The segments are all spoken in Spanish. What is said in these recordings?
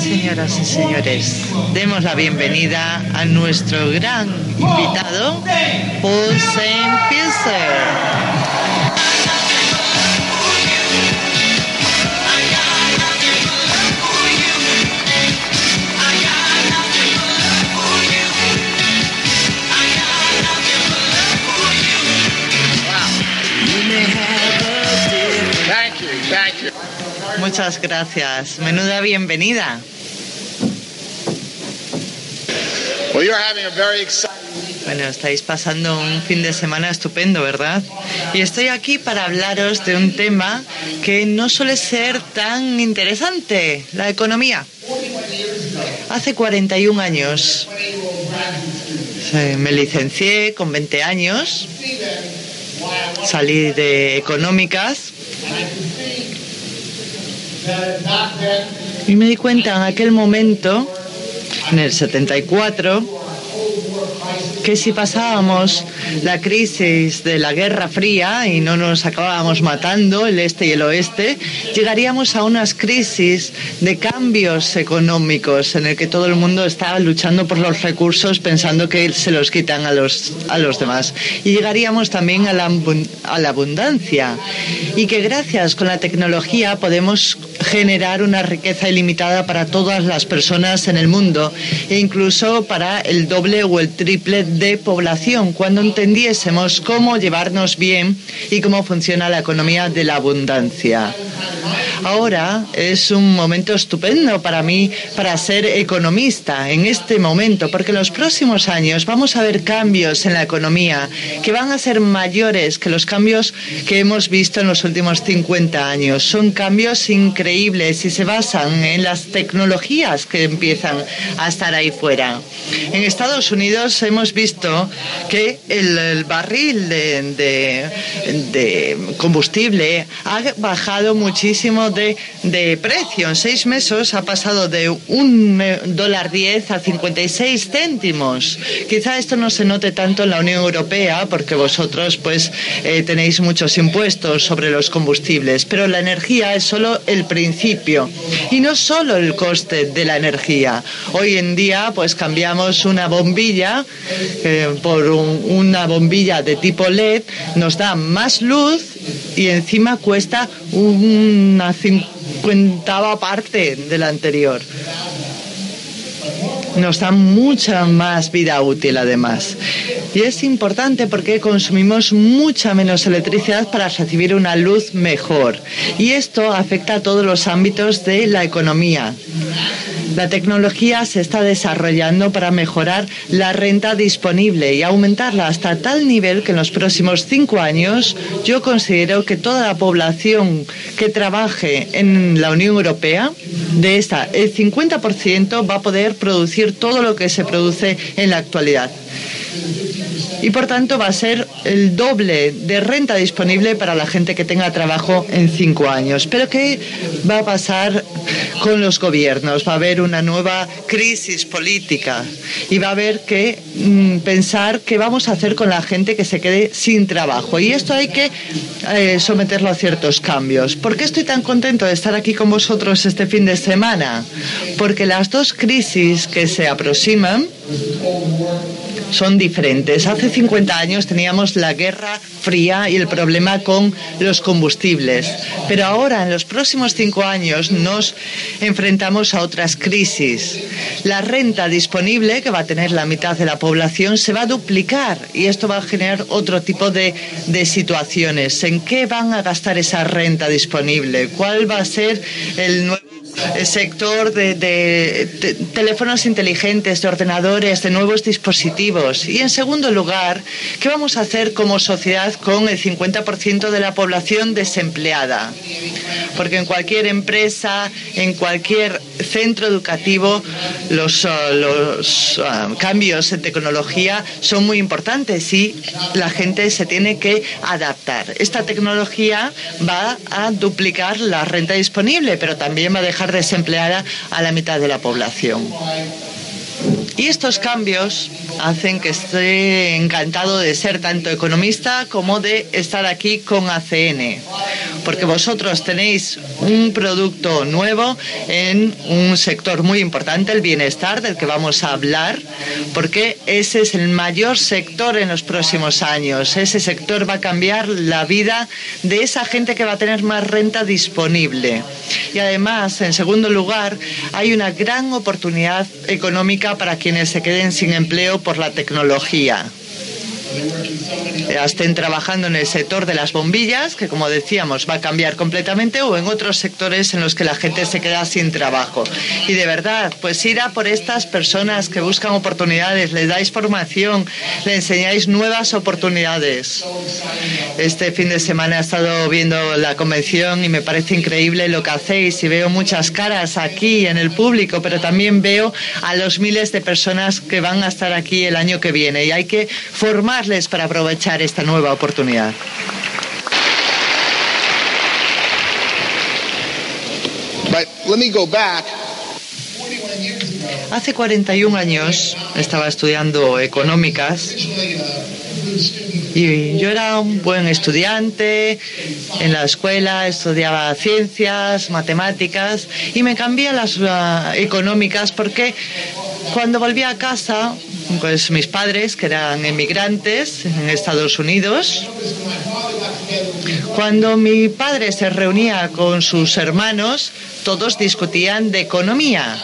Señoras y señores, demos la bienvenida a nuestro gran invitado, Paul Saint Muchas gracias. Menuda bienvenida. Bueno, estáis pasando un fin de semana estupendo, ¿verdad? Y estoy aquí para hablaros de un tema que no suele ser tan interesante, la economía. Hace 41 años me licencié con 20 años, salí de económicas y me di cuenta en aquel momento, en el 74, que si pasábamos la crisis de la Guerra Fría y no nos acabábamos matando el este y el oeste, llegaríamos a unas crisis de cambios económicos en el que todo el mundo estaba luchando por los recursos pensando que se los quitan a los, a los demás. Y llegaríamos también a la, a la abundancia y que gracias con la tecnología podemos generar una riqueza ilimitada para todas las personas en el mundo e incluso para el doble o el triple de población cuando entendiésemos cómo llevarnos bien y cómo funciona la economía de la abundancia. Ahora es un momento estupendo para mí para ser economista en este momento, porque en los próximos años vamos a ver cambios en la economía que van a ser mayores que los cambios que hemos visto en los últimos 50 años. Son cambios increíbles y se basan en las tecnologías que empiezan a estar ahí fuera. En Estados Unidos hemos visto que el, barril de, de combustible ha bajado muchísimo de, precio. En seis meses ha pasado de un dólar diez a 56 céntimos. Quizá esto no se note tanto en la Unión Europea porque vosotros pues eh, tenéis muchos impuestos sobre los combustibles, pero la energía es solo el principio y no solo el coste de la energía. Hoy en día pues cambiamos una bombilla eh, por una bombilla de tipo LED, nos da más luz y encima cuesta una cincuentava parte de la anterior. Nos da mucha más vida útil además. Y es importante porque consumimos mucha menos electricidad para recibir una luz mejor. Y esto afecta a todos los ámbitos de la economía. La tecnología se está desarrollando para mejorar la renta disponible y aumentarla hasta tal nivel que en los próximos cinco años yo considero que toda la población que trabaje en la Unión Europea, de esta, el 50% va a poder producir todo lo que se produce en la actualidad y por tanto va a ser el doble de renta disponible para la gente que tenga trabajo en cinco años. Pero ¿qué va a pasar con los gobiernos? Va a haber una nueva crisis política y va a haber que mm, pensar qué vamos a hacer con la gente que se quede sin trabajo. Y esto hay que eh, someterlo a ciertos cambios. ¿Por qué estoy tan contento de estar aquí con vosotros este fin de semana? Porque las dos crisis que se aproximan son diferentes. Hace 50 años teníamos la guerra fría y el problema con los combustibles, pero ahora en los próximos cinco años nos enfrentamos a otras crisis. La renta disponible que va a tener la mitad de la población se va a duplicar y esto va a generar otro tipo de, de situaciones. ¿En qué van a gastar esa renta disponible? ¿Cuál va a ser el nuevo sector de, teléfonos inteligentes, de ordenadores, de nuevos dispositivos. Y en segundo lugar, ¿qué vamos a hacer como sociedad con el 50% de la población desempleada? Porque en cualquier empresa, en cualquier centro educativo, los, uh, los uh, cambios en tecnología son muy importantes y la gente se tiene que adaptar. Esta tecnología va a duplicar la renta disponible, pero también va a dejar desempleada a la mitad de la población. Y estos cambios hacen que esté encantado de ser tanto economista como de estar aquí con ACN, porque vosotros tenéis un producto nuevo en un sector muy importante, el bienestar, del que vamos a hablar, porque ese es el mayor sector en los próximos años. Ese sector va a cambiar la vida de esa gente que va a tener más renta disponible. Y además, en segundo lugar, hay una gran oportunidad económica para quienes se queden sin empleo por la tecnología estén trabajando en el sector de las bombillas, que como decíamos va a cambiar completamente, o en otros sectores en los que la gente se queda sin trabajo. Y de verdad, pues ir a por estas personas que buscan oportunidades, les dais formación, le enseñáis nuevas oportunidades. Este fin de semana he estado viendo la convención y me parece increíble lo que hacéis y veo muchas caras aquí en el público, pero también veo a los miles de personas que van a estar aquí el año que viene y hay que para aprovechar esta nueva oportunidad. Hace 41 años estaba estudiando económicas y yo era un buen estudiante en la escuela, estudiaba ciencias, matemáticas y me cambié a las uh, económicas porque cuando volví a casa, pues mis padres, que eran emigrantes en Estados Unidos, cuando mi padre se reunía con sus hermanos, todos discutían de economía.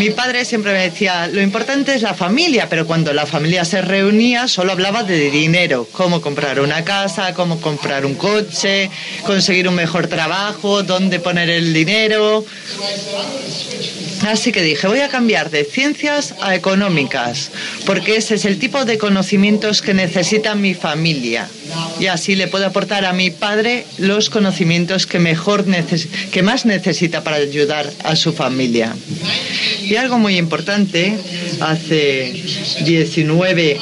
Mi padre siempre me decía, lo importante es la familia, pero cuando la familia se reunía solo hablaba de dinero, cómo comprar una casa, cómo comprar un coche, conseguir un mejor trabajo, dónde poner el dinero. Así que dije, voy a cambiar de ciencias a económicas, porque ese es el tipo de conocimientos que necesita mi familia. Y así le puedo aportar a mi padre los conocimientos que, mejor que más necesita para ayudar a su familia. Y algo muy importante, hace 19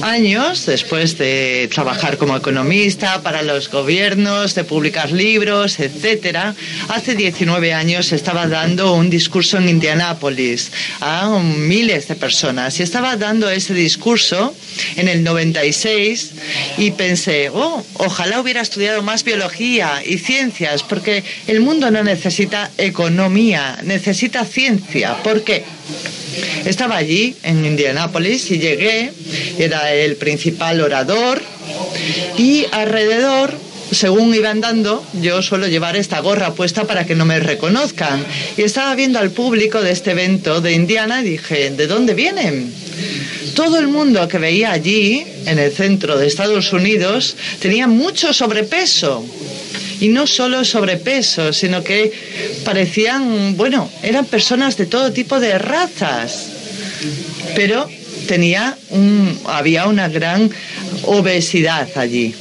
años, después de trabajar como economista para los gobiernos, de publicar libros, etcétera, hace 19 años estaba dando un discurso en Indianápolis a miles de personas y estaba dando ese discurso en el 96 y pensé, oh, ojalá hubiera estudiado más biología y ciencias porque el mundo no necesita economía, necesita ciencia. ¿Por qué? Estaba allí, en Indianápolis, y llegué, era el principal orador, y alrededor según iba andando, yo suelo llevar esta gorra puesta para que no me reconozcan. Y estaba viendo al público de este evento de Indiana y dije, ¿de dónde vienen? Todo el mundo que veía allí, en el centro de Estados Unidos, tenía mucho sobrepeso. Y no solo sobrepeso, sino que parecían, bueno, eran personas de todo tipo de razas. Pero tenía un, había una gran obesidad allí.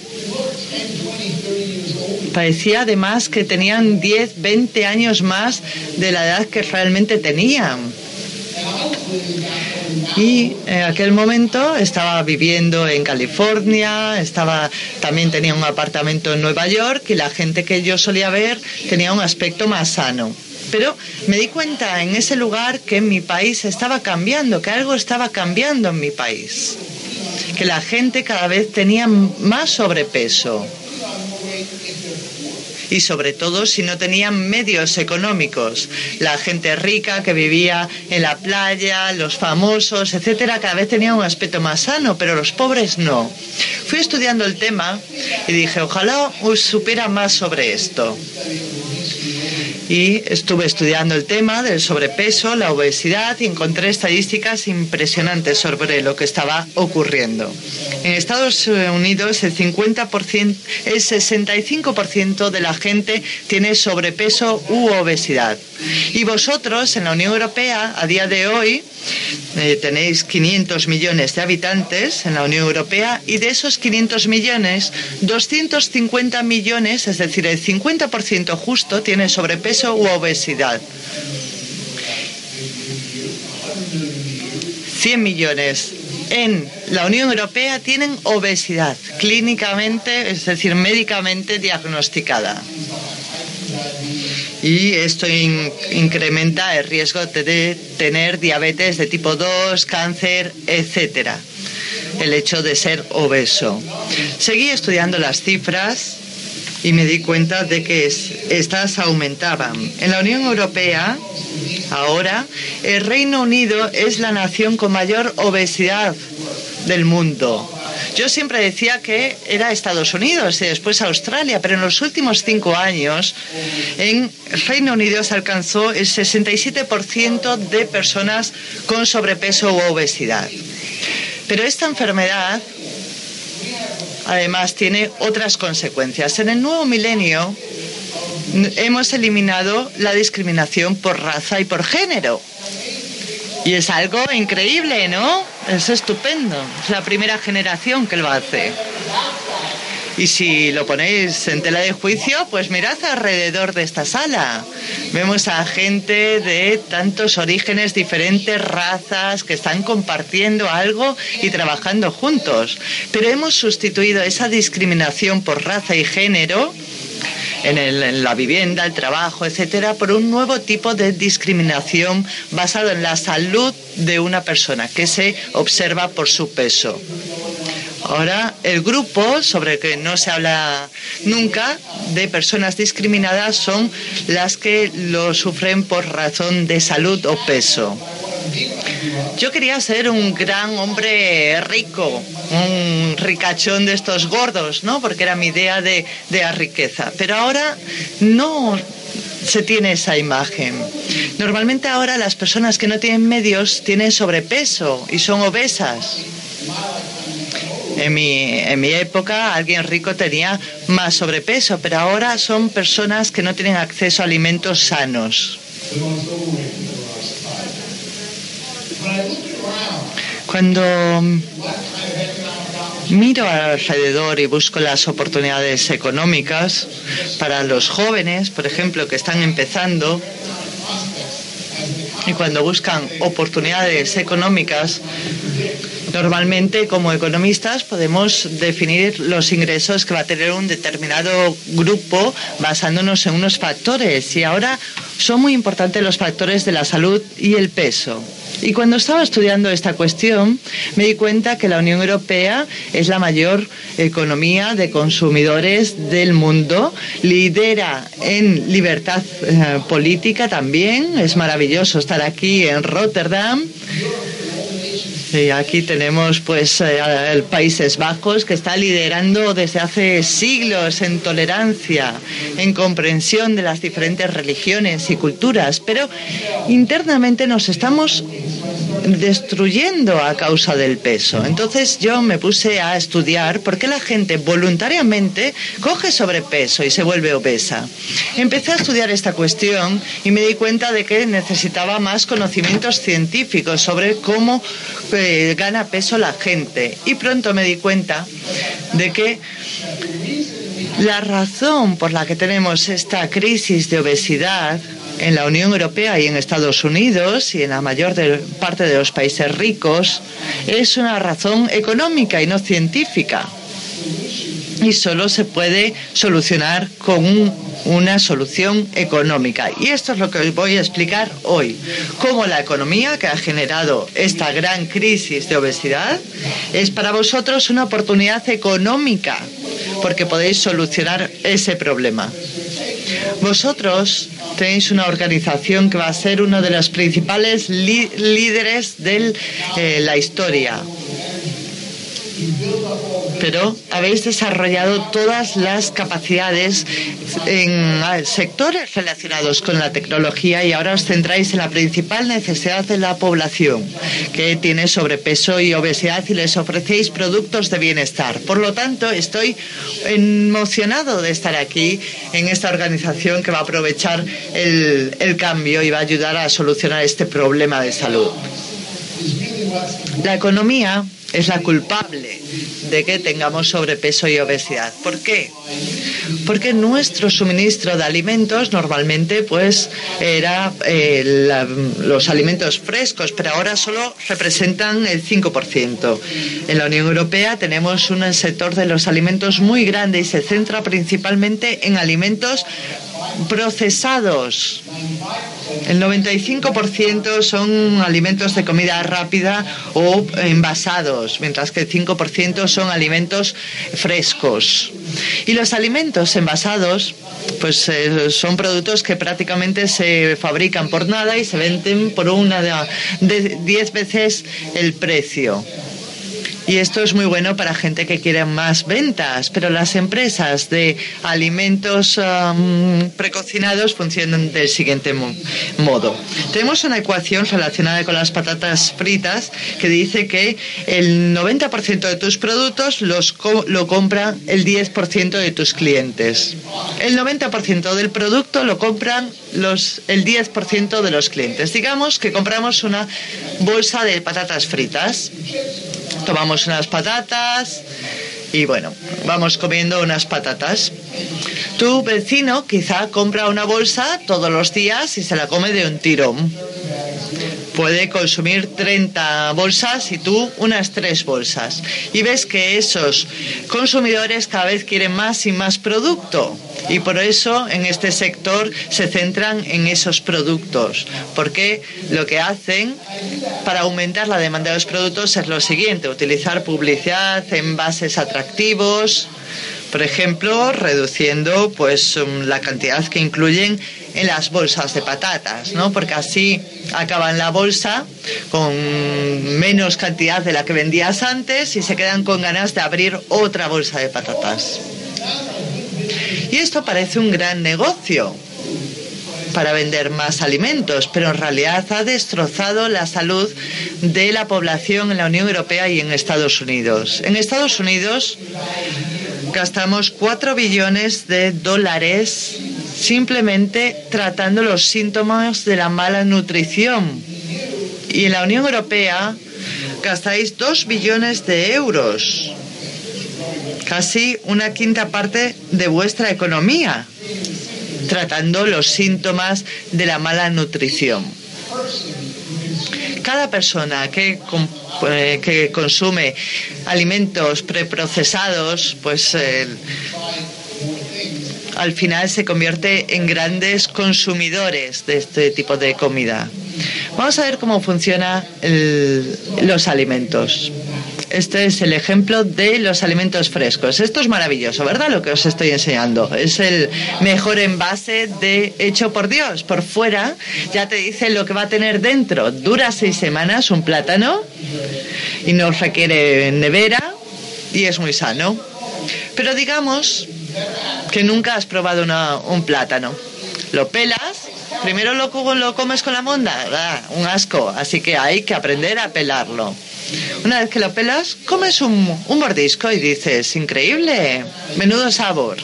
Parecía además que tenían 10, 20 años más de la edad que realmente tenían. Y en aquel momento estaba viviendo en California, estaba también tenía un apartamento en Nueva York y la gente que yo solía ver tenía un aspecto más sano. Pero me di cuenta en ese lugar que mi país estaba cambiando, que algo estaba cambiando en mi país, que la gente cada vez tenía más sobrepeso y sobre todo si no tenían medios económicos. La gente rica que vivía en la playa, los famosos, etcétera, cada vez tenía un aspecto más sano, pero los pobres no. Fui estudiando el tema y dije, ojalá supiera más sobre esto y estuve estudiando el tema del sobrepeso, la obesidad y encontré estadísticas impresionantes sobre lo que estaba ocurriendo. En Estados Unidos el 50%, el 65% de la gente tiene sobrepeso u obesidad. Y vosotros en la Unión Europea a día de hoy eh, tenéis 500 millones de habitantes en la Unión Europea y de esos 500 millones, 250 millones, es decir, el 50% justo, tiene sobrepeso u obesidad. 100 millones en la Unión Europea tienen obesidad clínicamente, es decir, médicamente diagnosticada. Y esto incrementa el riesgo de tener diabetes de tipo 2, cáncer, etcétera. El hecho de ser obeso. Seguí estudiando las cifras y me di cuenta de que estas aumentaban. En la Unión Europea, ahora, el Reino Unido es la nación con mayor obesidad del mundo. Yo siempre decía que era Estados Unidos y después Australia, pero en los últimos cinco años en Reino Unido se alcanzó el 67% de personas con sobrepeso u obesidad. Pero esta enfermedad además tiene otras consecuencias. En el nuevo milenio hemos eliminado la discriminación por raza y por género. Y es algo increíble, ¿no? Es estupendo. Es la primera generación que lo hace. Y si lo ponéis en tela de juicio, pues mirad alrededor de esta sala. Vemos a gente de tantos orígenes, diferentes razas, que están compartiendo algo y trabajando juntos. Pero hemos sustituido esa discriminación por raza y género en, la vivienda, el trabajo, etcétera, por un nuevo tipo de discriminación basado en la salud de una persona que se observa por su peso. Ahora, el grupo sobre el que no se habla nunca de personas discriminadas son las que lo sufren por razón de salud o peso. Yo quería ser un gran hombre rico, un ricachón de estos gordos, ¿no? Porque era mi idea de, de la riqueza. Pero ahora no se tiene esa imagen. Normalmente ahora las personas que no tienen medios tienen sobrepeso y son obesas. En mi, en mi época alguien rico tenía más sobrepeso, pero ahora son personas que no tienen acceso a alimentos sanos. Cuando miro alrededor y busco las oportunidades económicas para los jóvenes, por ejemplo, que están empezando, y cuando buscan oportunidades económicas, Normalmente, como economistas, podemos definir los ingresos que va a tener un determinado grupo basándonos en unos factores. Y ahora son muy importantes los factores de la salud y el peso. Y cuando estaba estudiando esta cuestión, me di cuenta que la Unión Europea es la mayor economía de consumidores del mundo, lidera en libertad eh, política también. Es maravilloso estar aquí en Rotterdam. Y aquí tenemos pues eh, el Países Bajos que está liderando desde hace siglos en tolerancia, en comprensión de las diferentes religiones y culturas, pero internamente nos estamos destruyendo a causa del peso. Entonces yo me puse a estudiar por qué la gente voluntariamente coge sobrepeso y se vuelve obesa. Empecé a estudiar esta cuestión y me di cuenta de que necesitaba más conocimientos científicos sobre cómo eh, gana peso la gente. Y pronto me di cuenta de que la razón por la que tenemos esta crisis de obesidad en la Unión Europea y en Estados Unidos y en la mayor parte de los países ricos es una razón económica y no científica. Y solo se puede solucionar con una solución económica. Y esto es lo que os voy a explicar hoy. Cómo la economía que ha generado esta gran crisis de obesidad es para vosotros una oportunidad económica porque podéis solucionar ese problema. Vosotros tenéis una organización que va a ser uno de los principales líderes de eh, la historia pero habéis desarrollado todas las capacidades en sectores relacionados con la tecnología y ahora os centráis en la principal necesidad de la población, que tiene sobrepeso y obesidad y les ofrecéis productos de bienestar. Por lo tanto, estoy emocionado de estar aquí en esta organización que va a aprovechar el, el cambio y va a ayudar a solucionar este problema de salud. La economía es la culpable de que tengamos sobrepeso y obesidad. ¿Por qué? Porque nuestro suministro de alimentos normalmente pues era eh, los alimentos frescos, pero ahora solo representan el 5%. En la Unión Europea tenemos un sector de los alimentos muy grande y se centra principalmente en alimentos procesados. El 95% son alimentos de comida rápida o envasados, mientras que el 5% son alimentos frescos. Y los alimentos envasados pues eh, son productos que prácticamente se fabrican por nada y se venden por una de 10 veces el precio. Y esto es muy bueno para gente que quiere más ventas, pero las empresas de alimentos um, precocinados funcionan del siguiente modo. Tenemos una ecuación relacionada con las patatas fritas que dice que el 90% de tus productos los lo compran el 10% de tus clientes. El 90% del producto lo compran los, el 10% de los clientes. Digamos que compramos una bolsa de patatas fritas tomamos unas patatas y bueno, vamos comiendo unas patatas. Tu vecino quizá compra una bolsa todos los días y se la come de un tirón puede consumir 30 bolsas y tú unas 3 bolsas. Y ves que esos consumidores cada vez quieren más y más producto. Y por eso en este sector se centran en esos productos. Porque lo que hacen para aumentar la demanda de los productos es lo siguiente, utilizar publicidad, envases atractivos, por ejemplo, reduciendo pues la cantidad que incluyen en las bolsas de patatas, ¿no? Porque así acaban la bolsa con menos cantidad de la que vendías antes y se quedan con ganas de abrir otra bolsa de patatas. Y esto parece un gran negocio para vender más alimentos, pero en realidad ha destrozado la salud de la población en la Unión Europea y en Estados Unidos. En Estados Unidos gastamos 4 billones de dólares simplemente tratando los síntomas de la mala nutrición. Y en la Unión Europea gastáis 2 billones de euros, casi una quinta parte de vuestra economía, tratando los síntomas de la mala nutrición. Cada persona que, eh, que consume alimentos preprocesados, pues eh, al final se convierte en grandes consumidores de este tipo de comida. Vamos a ver cómo funcionan los alimentos. Este es el ejemplo de los alimentos frescos. Esto es maravilloso, ¿verdad? Lo que os estoy enseñando. Es el mejor envase de hecho por Dios. Por fuera ya te dice lo que va a tener dentro. Dura seis semanas un plátano y no requiere nevera y es muy sano. Pero digamos que nunca has probado un plátano. Lo pelas, primero lo, lo comes con la monda, ah, un asco, así que hay que aprender a pelarlo. Una vez que lo pelas, comes un, un mordisco y dices, increíble, menudo sabor.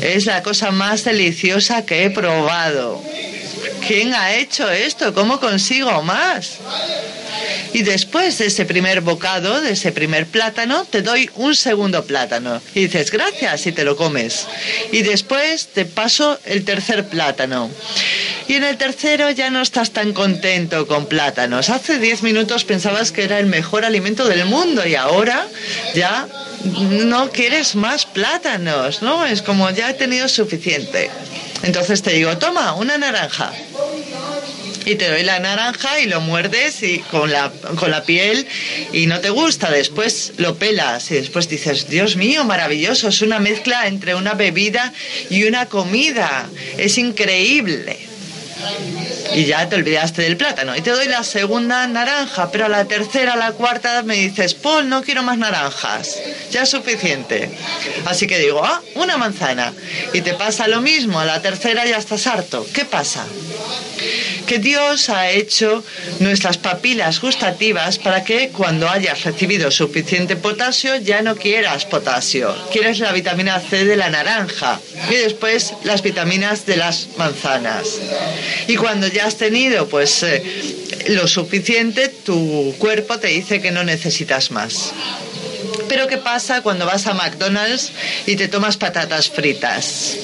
Es la cosa más deliciosa que he probado. ¿Quién ha hecho esto? ¿Cómo consigo más? Y después de ese primer bocado, de ese primer plátano, te doy un segundo plátano. Y dices, gracias, y te lo comes. Y después te paso el tercer plátano. Y en el tercero ya no estás tan contento con plátanos. Hace 10 minutos pensabas que era el mejor alimento del mundo y ahora ya no quieres más plátanos, ¿no? Es como ya he tenido suficiente. Entonces te digo, toma, una naranja y te doy la naranja y lo muerdes y con la, con la piel y no te gusta. Después lo pelas y después dices, Dios mío, maravilloso, es una mezcla entre una bebida y una comida. Es increíble y ya te olvidaste del plátano. Y te doy la segunda naranja, pero a la tercera, a la cuarta me dices, Paul, no quiero más naranjas, ya es suficiente. Así que digo, ah, una manzana. Y te pasa lo mismo, a la tercera ya estás harto. ¿Qué pasa? Que Dios ha hecho nuestras papilas gustativas para que cuando hayas recibido suficiente potasio ya no quieras potasio. Quieres la vitamina C de la naranja y después las vitaminas de las manzanas. Y cuando ya has tenido pues eh, lo suficiente, tu cuerpo te dice que no necesitas más. Pero ¿qué pasa cuando vas a McDonald's y te tomas patatas fritas?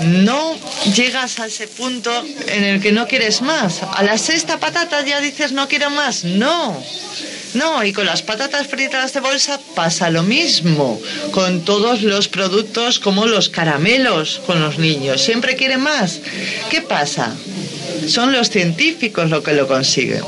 No llegas a ese punto en el que no quieres más. A la sexta patata ya dices no quiero más. No. No, y con las patatas fritas de bolsa pasa lo mismo. Con todos los productos como los caramelos con los niños. Siempre quieren más. ¿Qué pasa? Son los científicos los que lo consiguen.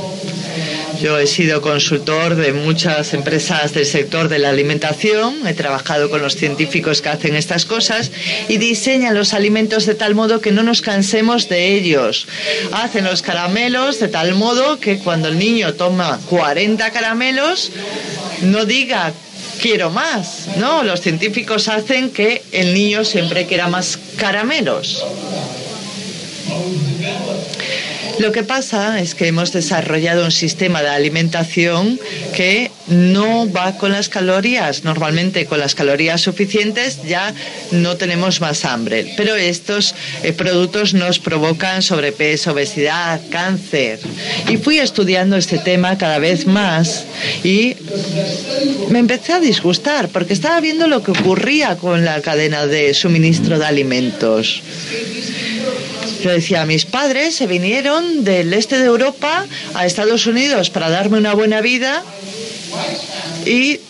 Yo he sido consultor de muchas empresas del sector de la alimentación, he trabajado con los científicos que hacen estas cosas y diseñan los alimentos de tal modo que no nos cansemos de ellos. Hacen los caramelos de tal modo que cuando el niño toma 40 caramelos no diga quiero más, ¿no? Los científicos hacen que el niño siempre quiera más caramelos. Lo que pasa es que hemos desarrollado un sistema de alimentación que no va con las calorías. Normalmente con las calorías suficientes ya no tenemos más hambre. Pero estos eh, productos nos provocan sobrepeso, obesidad, cáncer. Y fui estudiando este tema cada vez más y me empecé a disgustar porque estaba viendo lo que ocurría con la cadena de suministro de alimentos. Yo decía, mis padres se vinieron del este de Europa a Estados Unidos para darme una buena vida y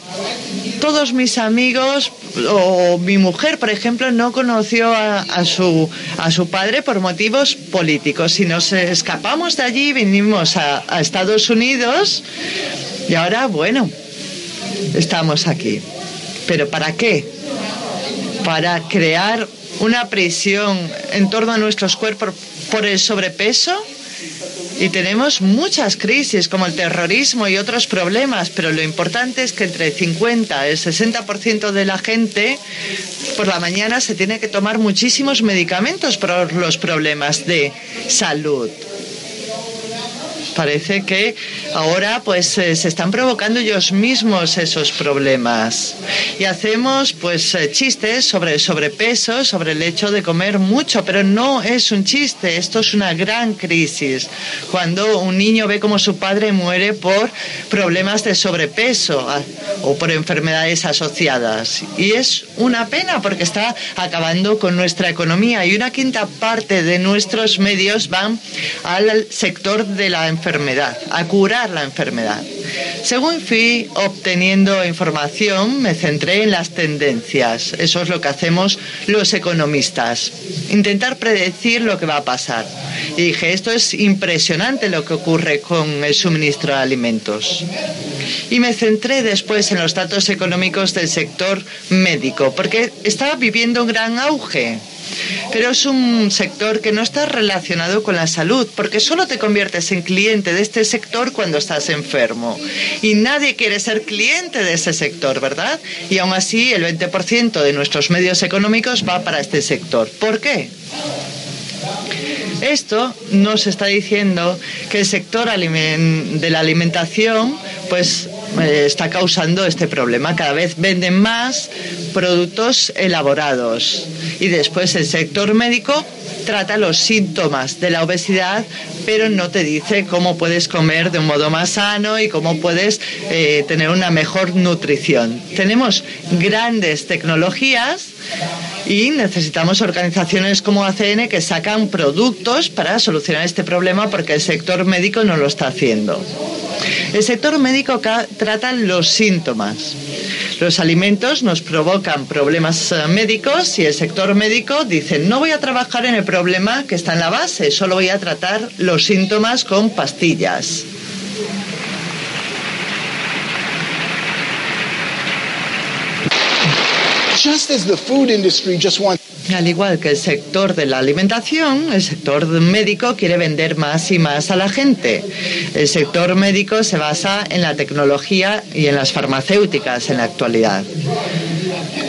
todos mis amigos o mi mujer, por ejemplo, no conoció a, su, a su padre por motivos políticos. Si nos escapamos de allí, vinimos a, a Estados Unidos y ahora, bueno, estamos aquí. ¿Pero para qué? Para crear una prisión en torno a nuestros cuerpos por el sobrepeso y tenemos muchas crisis como el terrorismo y otros problemas, pero lo importante es que entre el 50 y el 60% de la gente por la mañana se tiene que tomar muchísimos medicamentos por los problemas de salud parece que ahora pues eh, se están provocando ellos mismos esos problemas. Y hacemos pues eh, chistes sobre sobrepeso, sobre el hecho de comer mucho, pero no es un chiste, esto es una gran crisis. Cuando un niño ve como su padre muere por problemas de sobrepeso ah, o por enfermedades asociadas. Y es una pena porque está acabando con nuestra economía y una quinta parte de nuestros medios van al sector de la enfermedad enfermedad, a curar la enfermedad. Según fui obteniendo información, me centré en las tendencias. Eso es lo que hacemos los economistas. Intentar predecir lo que va a pasar. Y dije, esto es impresionante lo que ocurre con el suministro de alimentos. Y me centré después en los datos económicos del sector médico, porque estaba viviendo un gran auge pero es un sector que no está relacionado con la salud, porque solo te conviertes en cliente de este sector cuando estás enfermo. Y nadie quiere ser cliente de ese sector, ¿verdad? Y aún así el 20% de nuestros medios económicos va para este sector. ¿Por qué? Esto nos está diciendo que el sector de la alimentación pues eh, está causando este problema. Cada vez venden más productos elaborados y después el sector médico trata los síntomas de la obesidad, pero no te dice cómo puedes comer de un modo más sano y cómo puedes eh, tener una mejor nutrición. Tenemos grandes tecnologías y necesitamos organizaciones como ACN que sacan productos para solucionar este problema porque el sector médico no lo está haciendo. El sector médico trata los síntomas. Los alimentos nos provocan problemas eh, médicos y el sector médico dice no voy a trabajar en el problema que está en la base, solo voy a tratar los síntomas con pastillas. Al igual que el sector de la alimentación, el sector médico quiere vender más y más a la gente. El sector médico se basa en la tecnología y en las farmacéuticas en la actualidad.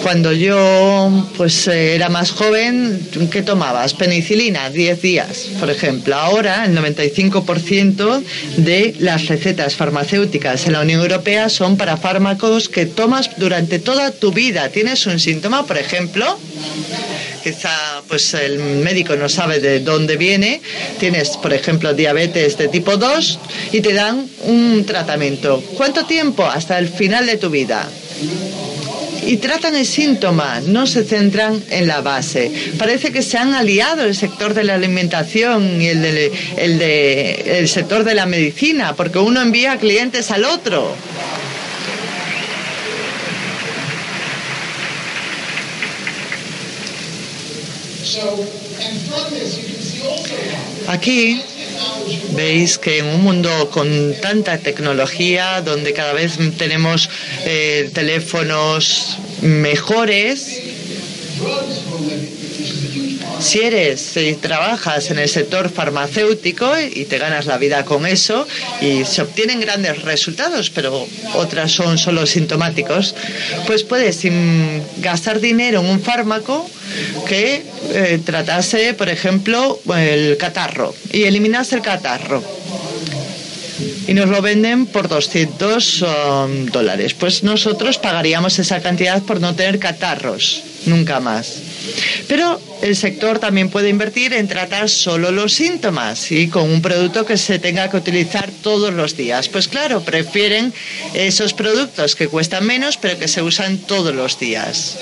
Cuando yo pues era más joven, ¿qué tomabas? Penicilina, 10 días, por ejemplo. Ahora el 95% de las recetas farmacéuticas en la Unión Europea son para fármacos que tomas durante toda tu vida. Tienes un síntoma, por ejemplo, quizá pues el médico no sabe de dónde viene, tienes por ejemplo diabetes de tipo 2 y te dan un tratamiento. ¿Cuánto tiempo? Hasta el final de tu vida y tratan el síntoma, no se centran en la base. Parece que se han aliado el sector de la alimentación y el, el, de, el sector de la medicina, porque uno envía clientes al otro. Aquí veis que en un mundo con tanta tecnología, donde cada vez tenemos eh, teléfonos mejores, si eres, si trabajas en el sector farmacéutico y te ganas la vida con eso y se obtienen grandes resultados, pero otras son solo sintomáticos, pues puedes gastar dinero en un fármaco que eh, tratase, por ejemplo, el catarro y eliminase el catarro y nos lo venden por 200 um, dólares. Pues nosotros pagaríamos esa cantidad por no tener catarros, nunca más. Pero el sector también puede invertir en tratar solo los síntomas y con un producto que se tenga que utilizar todos los días. Pues claro, prefieren esos productos que cuestan menos pero que se usan todos los días.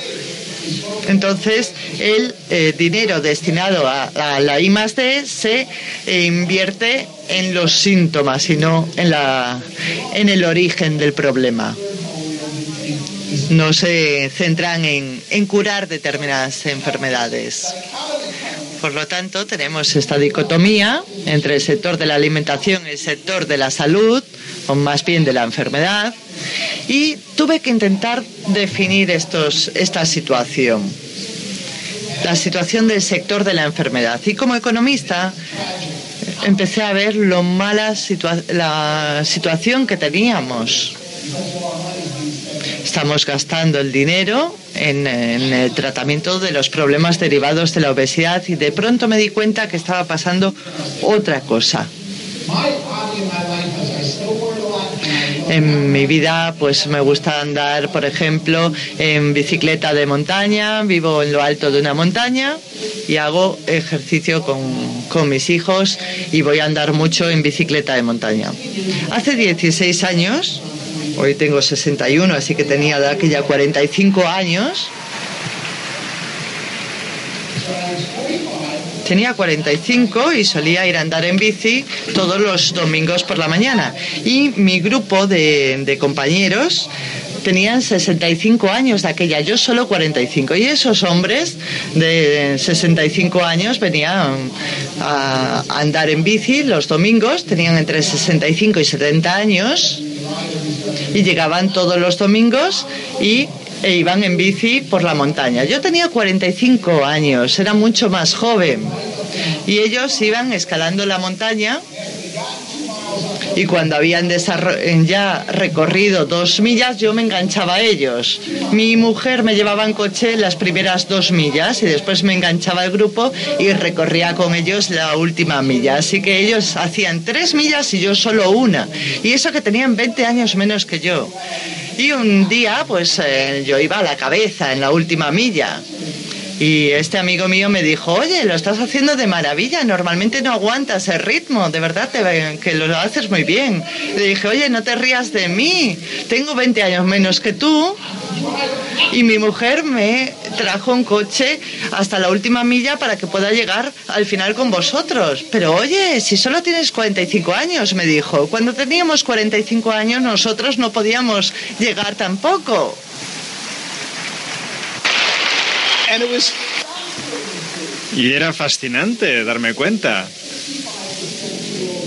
Entonces, el eh, dinero destinado a, la I más D se eh, invierte en los síntomas y no en, la, en el origen del problema. No se centran en, curar determinadas enfermedades. Por lo tanto, tenemos esta dicotomía entre el sector de la alimentación y el sector de la salud, o más bien de la enfermedad, y tuve que intentar definir estos, esta situación, la situación del sector de la enfermedad. Y como economista empecé a ver lo mala la situación que teníamos. Estamos gastando el dinero en, el tratamiento de los problemas derivados de la obesidad y de pronto me di cuenta que estaba pasando otra cosa. En mi vida, pues me gusta andar, por ejemplo, en bicicleta de montaña, vivo en lo alto de una montaña y hago ejercicio con, con mis hijos y voy a andar mucho en bicicleta de montaña. Hace 16 años, hoy tengo 61, así que tenía de aquella 45 años, Tenía 45 y solía ir a andar en bici todos los domingos por la mañana. Y mi grupo de, de compañeros tenían 65 años de aquella, yo solo 45. Y esos hombres de 65 años venían a andar en bici los domingos, tenían entre 65 y 70 años y llegaban todos los domingos y e iban en bici por la montaña. Yo tenía 45 años, era mucho más joven. Y ellos iban escalando la montaña y cuando habían ya recorrido dos millas yo me enganchaba a ellos. Mi mujer me llevaba en coche las primeras dos millas y después me enganchaba al grupo y recorría con ellos la última milla. Así que ellos hacían tres millas y yo solo una. Y eso que tenían 20 años menos que yo. Y un día, pues eh, yo iba a la cabeza en la última milla. Y este amigo mío me dijo, oye, lo estás haciendo de maravilla, normalmente no aguantas el ritmo, de verdad te, que lo haces muy bien. Le dije, oye, no te rías de mí, tengo 20 años menos que tú y mi mujer me trajo un coche hasta la última milla para que pueda llegar al final con vosotros. Pero oye, si solo tienes 45 años, me dijo, cuando teníamos 45 años nosotros no podíamos llegar tampoco. Y era fascinante darme cuenta.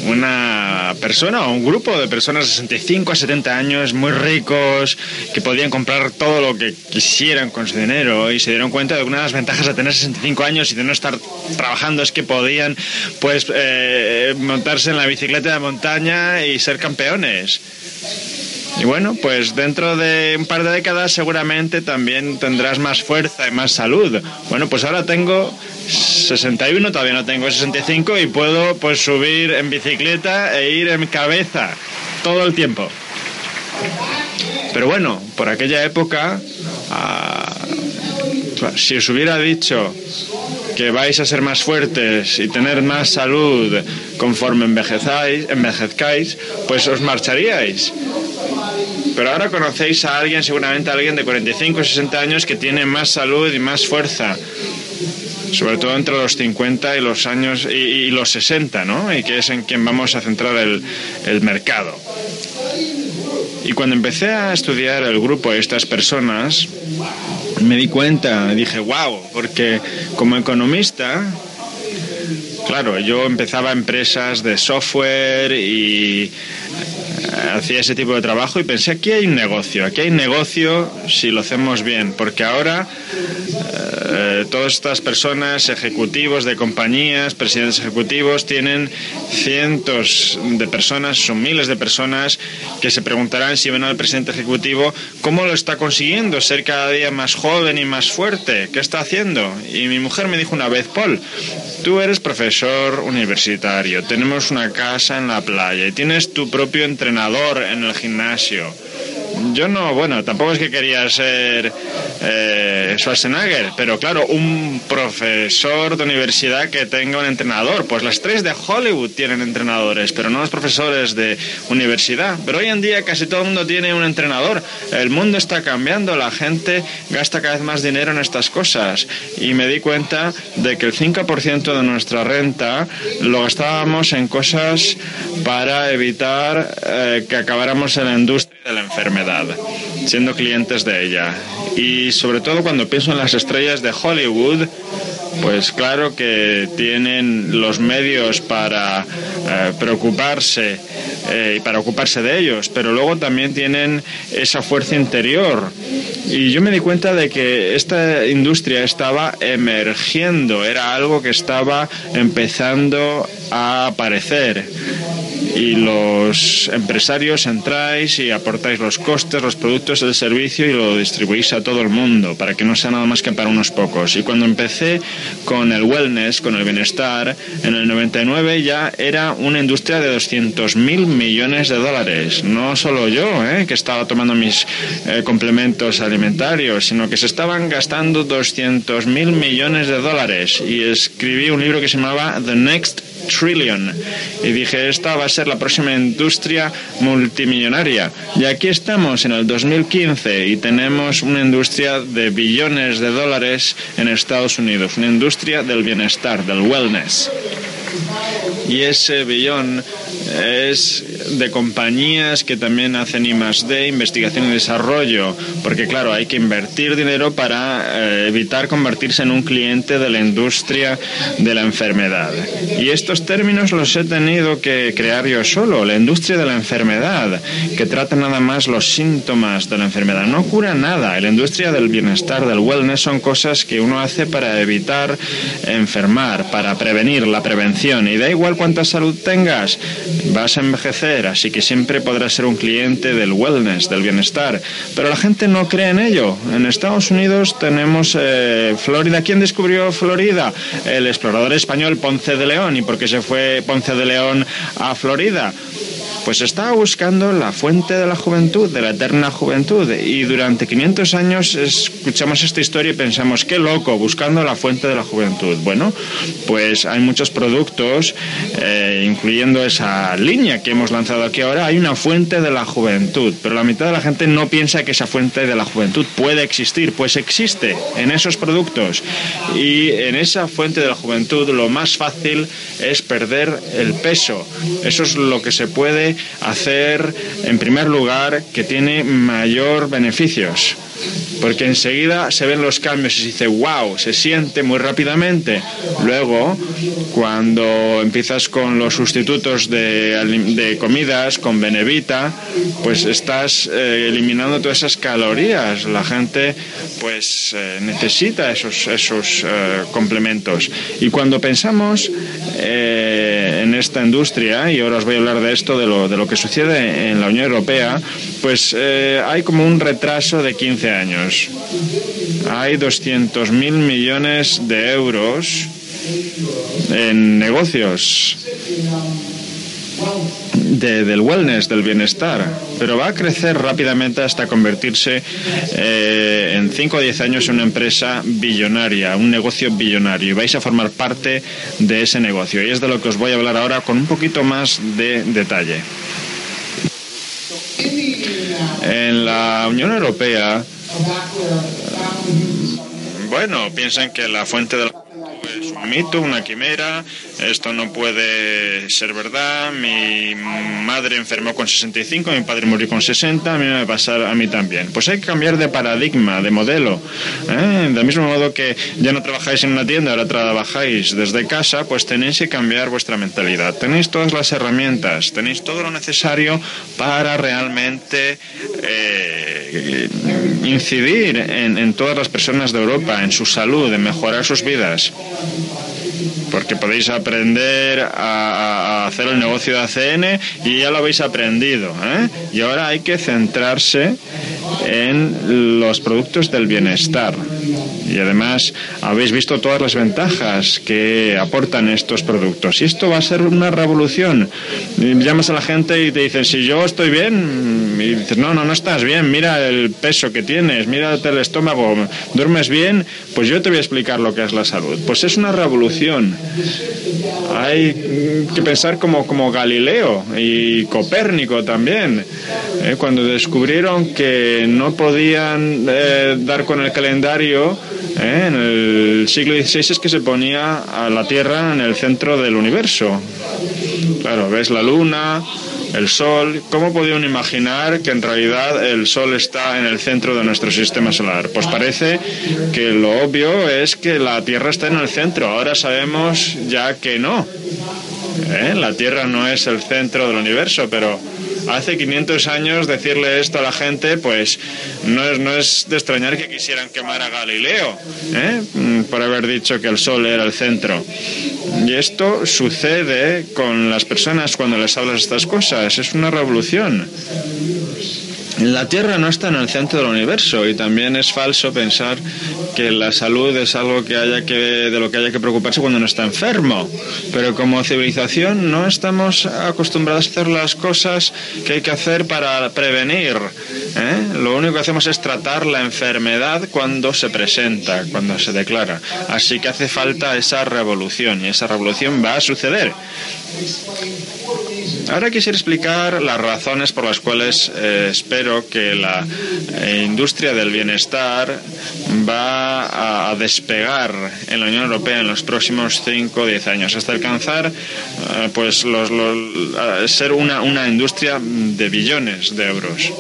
Una persona o un grupo de personas de 65 a 70 años, muy ricos, que podían comprar todo lo que quisieran con su dinero y se dieron cuenta de que una de las ventajas de tener 65 años y de no estar trabajando es que podían pues eh, montarse en la bicicleta de montaña y ser campeones. Y bueno, pues dentro de un par de décadas seguramente también tendrás más fuerza y más salud. Bueno, pues ahora tengo 61, todavía no tengo 65 y puedo pues subir en bicicleta e ir en cabeza todo el tiempo. Pero bueno, por aquella época, ah, Si os hubiera dicho que vais a ser más fuertes y tener más salud conforme envejezáis, envejezcáis, pues os marcharíais. Pero ahora conocéis a alguien, seguramente a alguien de 45 o 60 años que tiene más salud y más fuerza sobre todo entre los 50 y los años y, los 60, ¿no? Y que es en quien vamos a centrar el, el mercado. Y cuando empecé a estudiar el grupo de estas personas, me di cuenta, dije, wow, porque como economista, claro, yo empezaba empresas de software y hacía ese tipo de trabajo y pensé, aquí hay un negocio, aquí hay negocio si lo hacemos bien, porque ahora eh, todas estas personas, ejecutivos de compañías, presidentes ejecutivos, tienen cientos de personas, son miles de personas que se preguntarán si ven al presidente ejecutivo cómo lo está consiguiendo, ser cada día más joven y más fuerte, ¿qué está haciendo? Y mi mujer me dijo una vez, Paul, tú eres profesor universitario, tenemos una casa en la playa y tienes tu propio entrenador en el gimnasio yo no, bueno, tampoco es que quería ser eh, Schwarzenegger, pero claro, un profesor de universidad que tenga un entrenador. Pues las tres de Hollywood tienen entrenadores, pero no los profesores de universidad. Pero hoy en día casi todo el mundo tiene un entrenador. El mundo está cambiando, la gente gasta cada vez más dinero en estas cosas. Y me di cuenta de que el 5% de nuestra renta lo gastábamos en cosas para evitar eh, que acabáramos en la industria de la enfermedad, siendo clientes de ella. Y sobre todo cuando pienso en las estrellas de Hollywood, pues claro que tienen los medios para eh, preocuparse eh, y para ocuparse de ellos, pero luego también tienen esa fuerza interior. Y yo me di cuenta de que esta industria estaba emergiendo, era algo que estaba empezando a aparecer y los empresarios entráis y aportáis los costes, los productos, el servicio y lo distribuís a todo el mundo para que no sea nada más que para unos pocos. Y cuando empecé con el wellness, con el bienestar, en el 99 ya era una industria de 200 mil millones de dólares. No solo yo, eh, que estaba tomando mis eh, complementos alimentarios, sino que se estaban gastando 200 mil millones de dólares. Y escribí un libro que se llamaba The Next Trillion. Y dije, esta va a ser la próxima industria multimillonaria. Y aquí estamos en el 2015 y tenemos una industria de billones de dólares en Estados Unidos, una industria del bienestar, del wellness. Y ese billón es de compañías que también hacen I D, investigación y desarrollo, porque claro, hay que invertir dinero para eh, evitar convertirse en un cliente de la industria de la enfermedad. Y estos términos los he tenido que crear yo solo, la industria de la enfermedad, que trata nada más los síntomas de la enfermedad, no cura nada. La industria del bienestar, del wellness, son cosas que uno hace para evitar enfermar, para prevenir la prevención. Y da igual cuánta salud tengas, vas a envejecer, así que siempre podrás ser un cliente del wellness, del bienestar. Pero la gente no cree en ello. En Estados Unidos tenemos eh, Florida. ¿Quién descubrió Florida? El explorador español Ponce de León. ¿Y por qué se fue Ponce de León a Florida? Pues estaba buscando la fuente de la juventud, de la eterna juventud. Y durante 500 años escuchamos esta historia y pensamos, qué loco, buscando la fuente de la juventud. Bueno, pues hay muchos productos, eh, incluyendo esa línea que hemos lanzado aquí ahora, hay una fuente de la juventud. Pero la mitad de la gente no piensa que esa fuente de la juventud puede existir. Pues existe en esos productos. Y en esa fuente de la juventud lo más fácil es perder el peso. Eso es lo que se puede hacer, en primer lugar, que tiene mayor beneficios porque enseguida se ven los cambios y se dice, wow, se siente muy rápidamente. Luego, cuando empiezas con los sustitutos de, comidas, con Benevita, pues estás eh, eliminando todas esas calorías. La gente pues eh, necesita esos, esos eh, complementos. Y cuando pensamos en esta industria, y ahora os voy a hablar de esto, de lo, de lo que sucede en la Unión Europea, pues hay como un retraso de 15 años. Hay 200.000 millones de euros en negocios. del wellness, del bienestar, pero va a crecer rápidamente hasta convertirse eh, en 5 o 10 años en una empresa billonaria, un negocio billonario, y vais a formar parte de ese negocio. Y es de lo que os voy a hablar ahora con un poquito más de detalle. En la Unión Europea, bueno, piensan que la fuente de la es un mito, una quimera, esto no puede ser verdad, mi madre enfermó con 65, mi padre murió con 60, a mí me va a pasar a mí también. Pues hay que cambiar de paradigma, de modelo. ¿eh? Del mismo modo que ya no trabajáis en una tienda, ahora trabajáis desde casa, pues tenéis que cambiar vuestra mentalidad. Tenéis todas las herramientas, tenéis todo lo necesario para realmente eh, incidir en, en todas las personas de Europa, en su salud, en mejorar sus vidas porque podéis aprender a, hacer el negocio de ACN y ya lo habéis aprendido. ¿eh? Y ahora hay que centrarse en los productos del bienestar. Y además habéis visto todas las ventajas que aportan estos productos. Y esto va a ser una revolución. llamas a la gente y te dicen, si yo estoy bien, y dices, no, no, no estás bien, mira el peso que tienes, mira el estómago, duermes bien, pues yo te voy a explicar lo que es la salud. Pues es una revolución. Hay que pensar como, como Galileo y Copérnico también, ¿eh? cuando descubrieron que no podían eh, dar con el calendario ¿eh? en el siglo XVI es que se ponía a la Tierra en el centro del universo. Claro, ves la luna, el Sol. ¿Cómo podían imaginar que en realidad el Sol está en el centro de nuestro sistema solar? Pues parece que lo obvio es que la Tierra está en el centro. Ahora sabemos ya que no. ¿Eh? La Tierra no es el centro del universo, pero hace 500 años decirle esto a la gente, pues no es, no es de extrañar que quisieran quemar a Galileo ¿eh? mm, por haber dicho que el Sol era el centro. Y esto sucede con las personas cuando les hablas estas cosas. Es una revolución. La Tierra no está en el centro del universo y también es falso pensar que la salud es algo que haya que, de lo que haya que preocuparse cuando uno está enfermo. Pero como civilización no estamos acostumbrados a hacer las cosas que hay que hacer para prevenir. ¿eh? Lo único que hacemos es tratar la enfermedad cuando se presenta, cuando se declara. Así que hace falta esa revolución y esa revolución va a suceder. Ahora quisiera explicar las razones por las cuales eh, espero que la eh, industria del bienestar va a, despegar en la Unión Europea en los próximos 5 o 10 años, hasta alcanzar eh, pues los, ser una, una industria de billones de euros.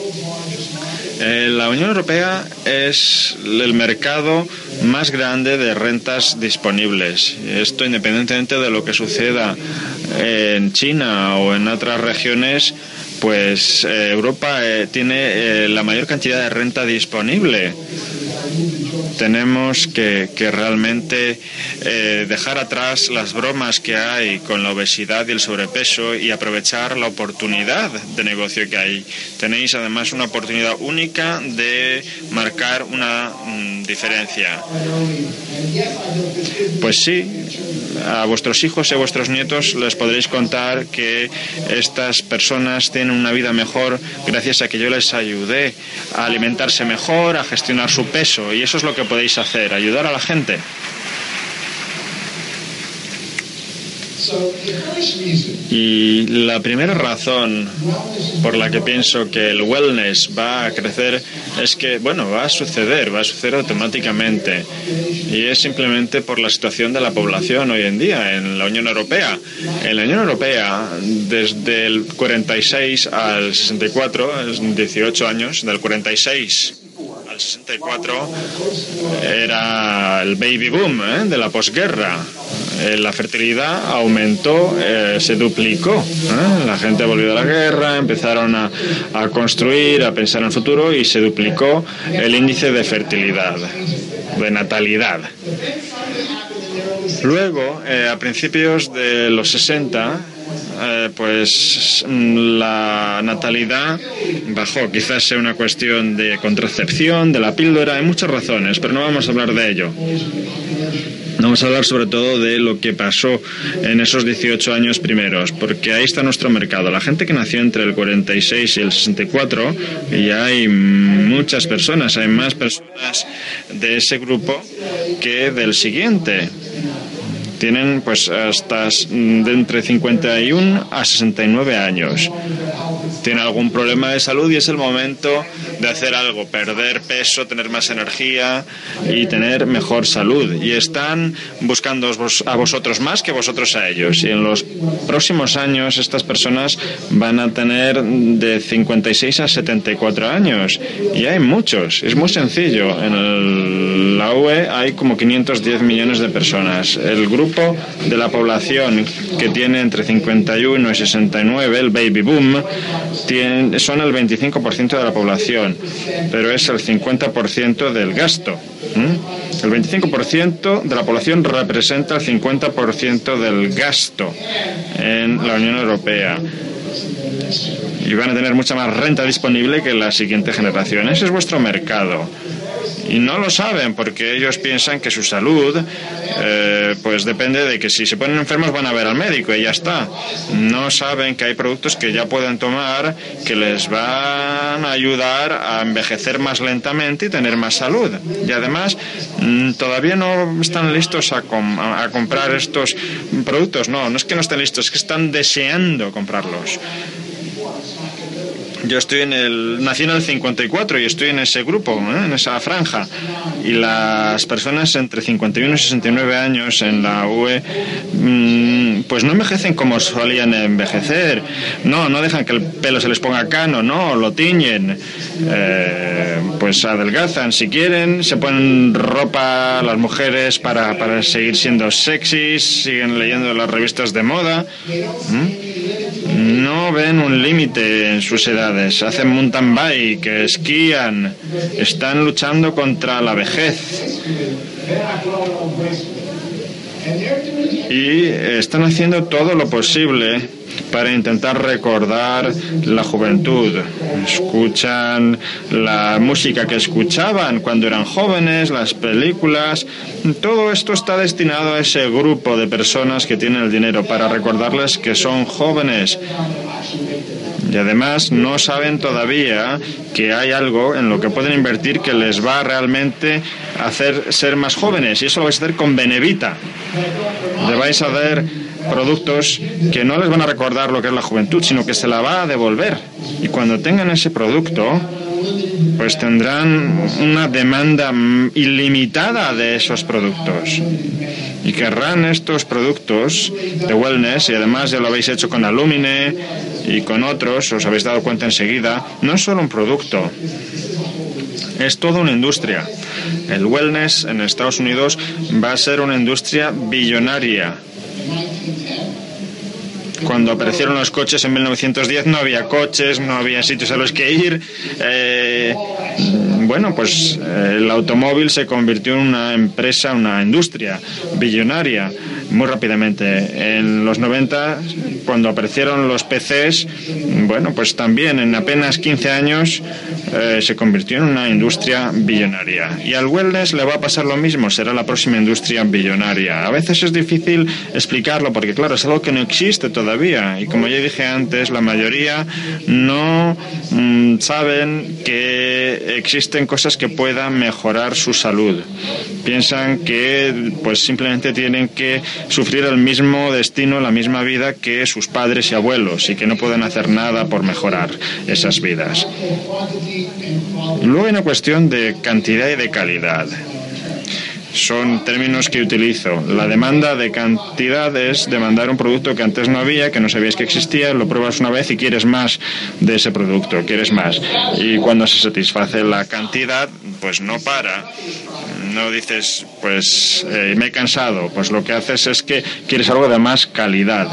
La Unión Europea es el mercado más grande de rentas disponibles. Esto independientemente de lo que suceda en China o en otras regiones, pues eh, Europa eh, tiene eh, la mayor cantidad de renta disponible tenemos que, realmente eh, dejar atrás las bromas que hay con la obesidad y el sobrepeso y aprovechar la oportunidad de negocio que hay. Tenéis además una oportunidad única de marcar una mm, diferencia. Pues sí, a vuestros hijos y a vuestros nietos les podréis contar que estas personas tienen una vida mejor gracias a que yo les ayudé a alimentarse mejor, a gestionar su peso y eso es lo que podéis hacer, ayudar a la gente. Y la primera razón por la que pienso que el wellness va a crecer es que, bueno, va a suceder, va a suceder automáticamente. Y es simplemente por la situación de la población hoy en día en la Unión Europea. En la Unión Europea, desde el 46 al 64, 18 años, del 46 al 64 era el baby boom ¿eh? de la posguerra. Eh, la fertilidad aumentó, eh, se duplicó. La gente volvió de la guerra, empezaron a, a construir, a pensar en el futuro y se duplicó el índice de fertilidad, de natalidad. Luego, a principios de los 60, eh, pues mm, la natalidad bajó. Quizás sea una cuestión de contracepción, de la píldora, hay muchas razones, pero no vamos a hablar de ello. Vamos a hablar sobre todo de lo que pasó en esos 18 años primeros, porque ahí está nuestro mercado. La gente que nació entre el 46 y el 64, y hay muchas personas, hay más personas de ese grupo que del siguiente tienen pues hasta de entre 51 a 69 años. Tienen algún problema de salud y es el momento de hacer algo, perder peso, tener más energía y tener mejor salud. Y están buscando a vosotros más que vosotros a ellos. Y en los próximos años estas personas van a tener de 56 a 74 años. Y hay muchos, es muy sencillo. En la UE hay como 510 millones de personas. El grupo de la población que tiene entre 51 y 69, el baby boom, tiene, son el 25% de la población, pero es el 50% del gasto. El 25% de la población representa el 50% del gasto en la Unión Europea y van a tener mucha más renta disponible que la siguiente generación. Ese es vuestro mercado y no lo saben porque ellos piensan que su salud eh, pues depende de que si se ponen enfermos van a ver al médico y ya está. No saben que hay productos que ya pueden tomar que les van a ayudar a envejecer más lentamente y tener más salud. Y además mm, todavía no están listos a, a comprar estos productos. No, no es que no estén listos, es que están deseando comprarlos. Yo estoy en el. Nací en el 54 y estoy en ese grupo, ¿eh? en esa franja. Y las personas entre 51 y 69 años en la UE, mm, pues no envejecen como solían envejecer. No, no dejan que el pelo se les ponga cano, no, lo tiñen. Eh, pues adelgazan si quieren, se ponen ropa las mujeres para, para seguir siendo sexys, siguen leyendo las revistas de moda no ven un límite en sus edades. Hacen mountain bike, esquían, están luchando contra la vejez. Y están haciendo todo lo posible para intentar recordar la juventud. Escuchan la música que escuchaban cuando eran jóvenes, las películas. Todo esto está destinado a ese grupo de personas que tienen el dinero para recordarles que son jóvenes. Y además no saben todavía que hay algo en lo que pueden invertir que les va a realmente hacer ser más jóvenes. Y eso lo vais a hacer con Benevita. Le vais a dar productos que no les van a recordar lo que es la juventud, sino que se la va a devolver. Y cuando tengan ese producto, pues tendrán una demanda ilimitada de esos productos. Y querrán estos productos de wellness, y además ya lo habéis hecho con Alumine y con otros, os habéis dado cuenta enseguida, no es solo un producto, es toda una industria. El wellness en Estados Unidos va a ser una industria billonaria cuando aparecieron los coches en 1910 no había coches, no había sitios a los que ir. Eh, bueno, pues eh, el automóvil se convirtió en una empresa, una industria billonaria muy rápidamente. En los 90, cuando aparecieron los PCs, bueno, pues también en apenas 15 años eh, se convirtió en una industria billonaria. Y al wellness le va a pasar lo mismo, será la próxima industria billonaria. A veces es difícil explicarlo porque, claro, es algo que no existe todavía. Y como ya dije antes, la mayoría no mm, saben que existen cosas que puedan mejorar su salud. Piensan que pues simplemente tienen que sufrir el mismo destino, la misma vida que sus padres y abuelos y que no pueden hacer nada por mejorar esas vidas. Luego hay una cuestión de cantidad y de calidad son términos que utilizo. La demanda de cantidad es demandar un producto que antes no había, que no sabías que existía, lo pruebas una vez y quieres más de ese producto, quieres más. Y cuando se satisface la cantidad, pues no para no dices, pues eh, me he cansado, pues lo que haces es que quieres algo de más calidad.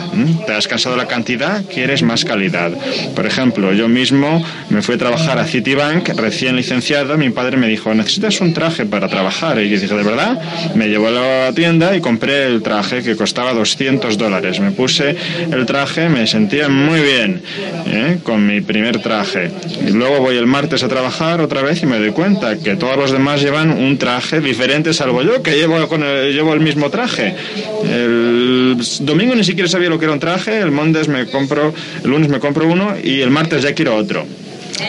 Te has cansado la cantidad, quieres más calidad. Por ejemplo, yo mismo me fui a trabajar a Citibank, recién licenciado, mi padre me dijo, necesitas un traje para trabajar. Y yo dije, ¿de verdad? Me llevó a la tienda y compré el traje que costaba 200 dólares. Me puse el traje, me sentía muy bien ¿eh? con mi primer traje. Y luego voy el martes a trabajar otra vez y me doy cuenta que todos los demás llevan un traje diferente salvo yo, que llevo, con el, llevo el mismo traje. El domingo ni siquiera sabía lo que era un traje, el lunes me compro, el lunes me compro uno y el martes ya quiero otro.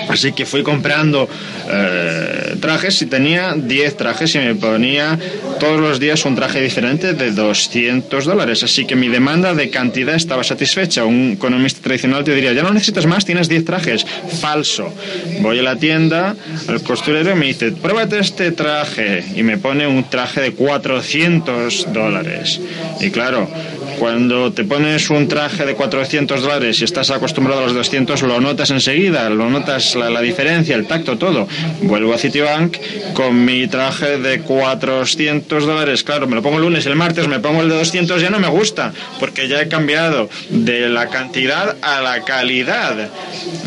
Así que fui comprando eh, trajes y tenía 10 trajes y me ponía todos los días un traje diferente de 200 dólares. Así que mi demanda de cantidad estaba satisfecha. Un economista tradicional te diría, ya no necesitas más, tienes 10 trajes. Falso. Voy a la tienda, al costurero y me dice, pruébate este traje. Y me pone un traje de 400 dólares. Y claro, cuando te pones un traje de 400 dólares y estás acostumbrado a los 200, lo notas enseguida, lo notas la, diferencia, el tacto, todo. Vuelvo a Citibank con mi traje de 400 dólares. Claro, me lo pongo el lunes, el martes me pongo el de 200, ya no me gusta, porque ya he cambiado de la cantidad a la calidad.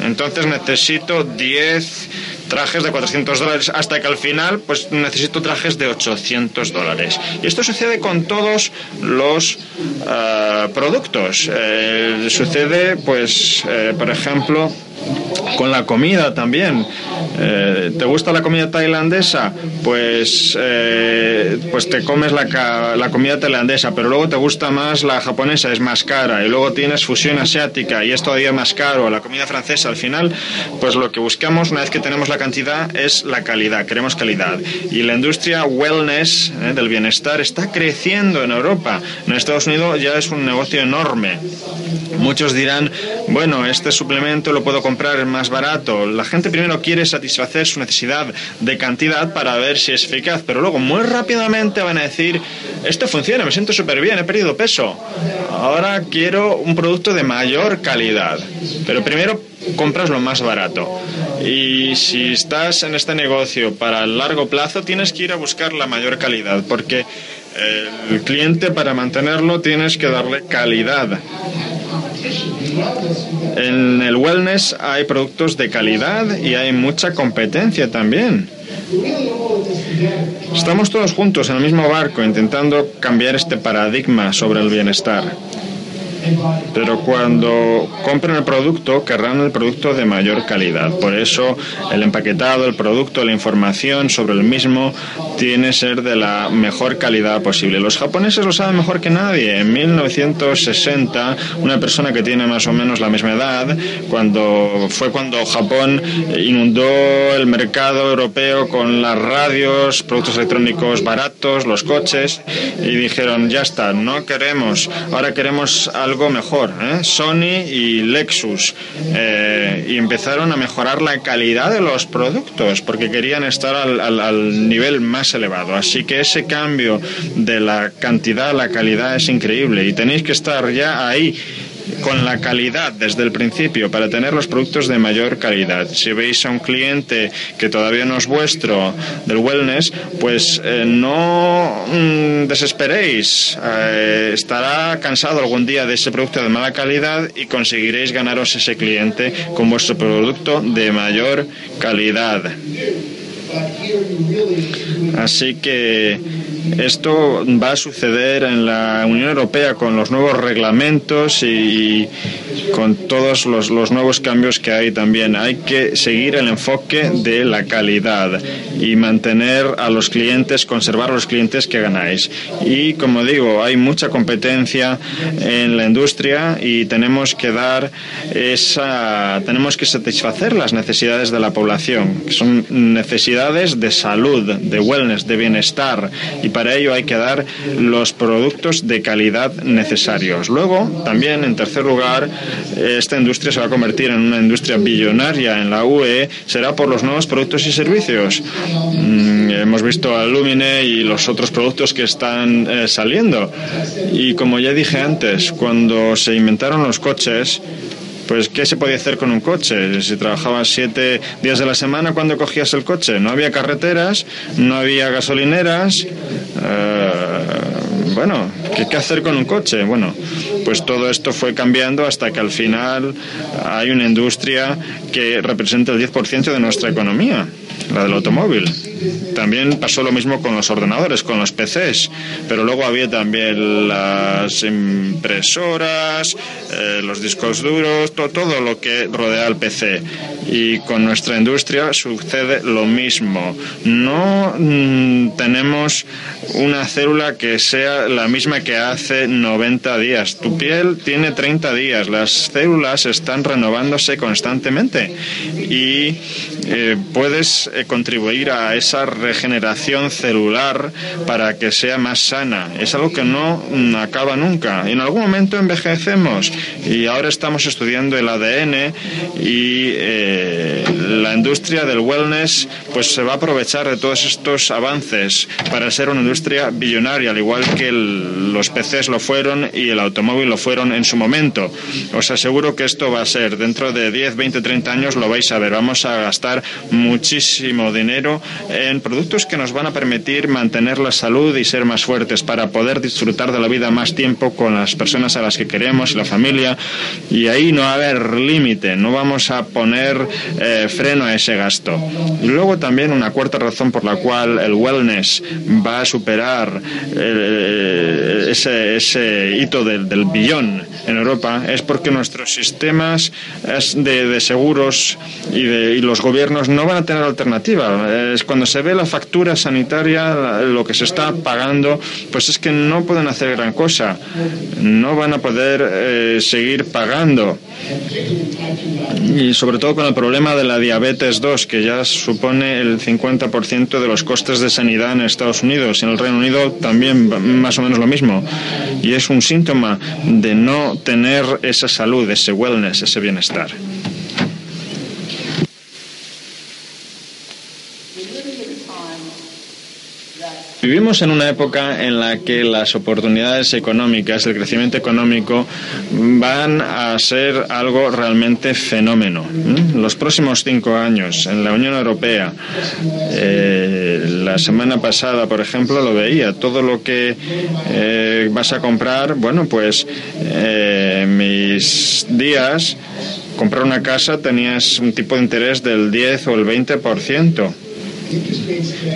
Entonces necesito 10 trajes de 400 dólares hasta que al final pues necesito trajes de 800 dólares. Y esto sucede con todos los uh, productos. Eh, sucede pues, eh, por ejemplo, con la comida también. Eh, ¿Te gusta la comida tailandesa? Pues, eh, pues te comes la, la, comida tailandesa, pero luego te gusta más la japonesa, es más cara. Y luego tienes fusión asiática y es todavía más caro. La comida francesa, al final, pues lo que buscamos una vez que tenemos la cantidad es la calidad, queremos calidad. Y la industria wellness, eh, del bienestar, está creciendo en Europa. En Estados Unidos ya es un negocio enorme. Muchos dirán, bueno, este suplemento lo puedo comprar más barato. La gente primero quiere satisfacer su necesidad de cantidad para ver si es eficaz, pero luego muy rápidamente van a decir, esto funciona, me siento súper bien, he perdido peso. Ahora quiero un producto de mayor calidad. Pero primero compras lo más barato. Y si estás en este negocio para el largo plazo, tienes que ir a buscar la mayor calidad, porque el cliente para mantenerlo tienes que darle calidad. En el wellness hay productos de calidad y hay mucha competencia también. Estamos todos juntos en el mismo barco intentando cambiar este paradigma sobre el bienestar. Pero cuando compren el producto, querrán el producto de mayor calidad. Por eso el empaquetado, el producto, la información sobre el mismo tiene que ser de la mejor calidad posible. Los japoneses lo saben mejor que nadie. En 1960, una persona que tiene más o menos la misma edad, cuando fue cuando Japón inundó el mercado europeo con las radios, productos electrónicos baratos, los coches, y dijeron, ya está, no queremos, ahora queremos algo algo mejor, ¿eh? Sony y Lexus, eh, y empezaron a mejorar la calidad de los productos porque querían estar al, al, al, nivel más elevado. Así que ese cambio de la cantidad a la calidad es increíble y tenéis que estar ya ahí con la calidad desde el principio para tener los productos de mayor calidad. Si veis a un cliente que todavía no es vuestro del wellness, pues eh, no mm, desesperéis. Eh, estará cansado algún día de ese producto de mala calidad y conseguiréis ganaros ese cliente con vuestro producto de mayor calidad. Así que esto va a suceder en la Unión Europea con los nuevos reglamentos y con todos los, nuevos cambios que hay también. Hay que seguir el enfoque de la calidad y mantener a los clientes, conservar los clientes que ganáis. Y como digo, hay mucha competencia en la industria y tenemos que dar esa, tenemos que satisfacer las necesidades de la población, que son necesidades de salud, de wellness, de bienestar para ello hay que dar los productos de calidad necesarios. Luego, también, en tercer lugar, esta industria se va a convertir en una industria billonaria en la UE, será por los nuevos productos y servicios. Mm, hemos visto a Lumine y los otros productos que están eh, saliendo. Y como ya dije antes, cuando se inventaron los coches, pues ¿qué se podía hacer con un coche? Si trabajabas siete días de la semana, ¿cuándo cogías el coche? No había carreteras, no había gasolineras. Eh, bueno, ¿qué, ¿qué hacer con un coche? Bueno, pues todo esto fue cambiando hasta que al final hay una industria que representa el 10% de nuestra economía, la del automóvil. también pasó lo mismo con los ordenadores, con los PCs, pero luego había también las impresoras, eh, los discos duros, todo lo que rodea al PC. Y con nuestra industria sucede lo mismo. No mm, tenemos una célula que sea la misma que hace 90 días. Tu piel tiene 30 días. Las células están renovándose constantemente y eh, puedes eh, contribuir a esa regeneración celular para que sea más sana. Es algo que no mm, acaba nunca. En algún momento envejecemos y ahora estamos estudiando el ADN y eh, la industria del wellness pues se va a aprovechar de todos estos avances para ser una industria billonaria, al igual que los PCs lo fueron y el automóvil lo fueron en su momento. Os aseguro que esto va a ser dentro de 10, 20, 30 años lo vais a ver. Vamos a gastar muchísimo dinero en productos que nos van a permitir mantener la salud y ser más fuertes para poder disfrutar de la vida más tiempo con las personas a las que queremos y la familia. Y ahí no va a haber límite, no vamos a poner eh, freno a ese gasto. Y luego también una cuarta razón por la cual el wellness va a superar eh, ese, ese, hito del, del, billón en Europa es porque nuestros sistemas de, de seguros y, de, y, los gobiernos no van a tener alternativa. Es cuando se ve la factura sanitaria, lo que se está pagando, pues es que no pueden hacer gran cosa. No van a poder eh, seguir pagando. Y sobre todo con el problema de la diabetes 2, que ya supone el 50% de los costes de sanidad en Estados Unidos. En el Reino Unido también más o menos lo mismo. Y es un síntoma de no tener esa salud, ese wellness, ese bienestar. Vivimos en una época en la que las oportunidades económicas, el crecimiento económico, van a ser algo realmente fenómeno. Los próximos cinco años en la Unión Europea, eh, la semana pasada, por ejemplo, lo veía, todo lo que eh, vas a comprar, bueno, pues eh, mis días, comprar una casa tenías un tipo de interés del 10 o el 20%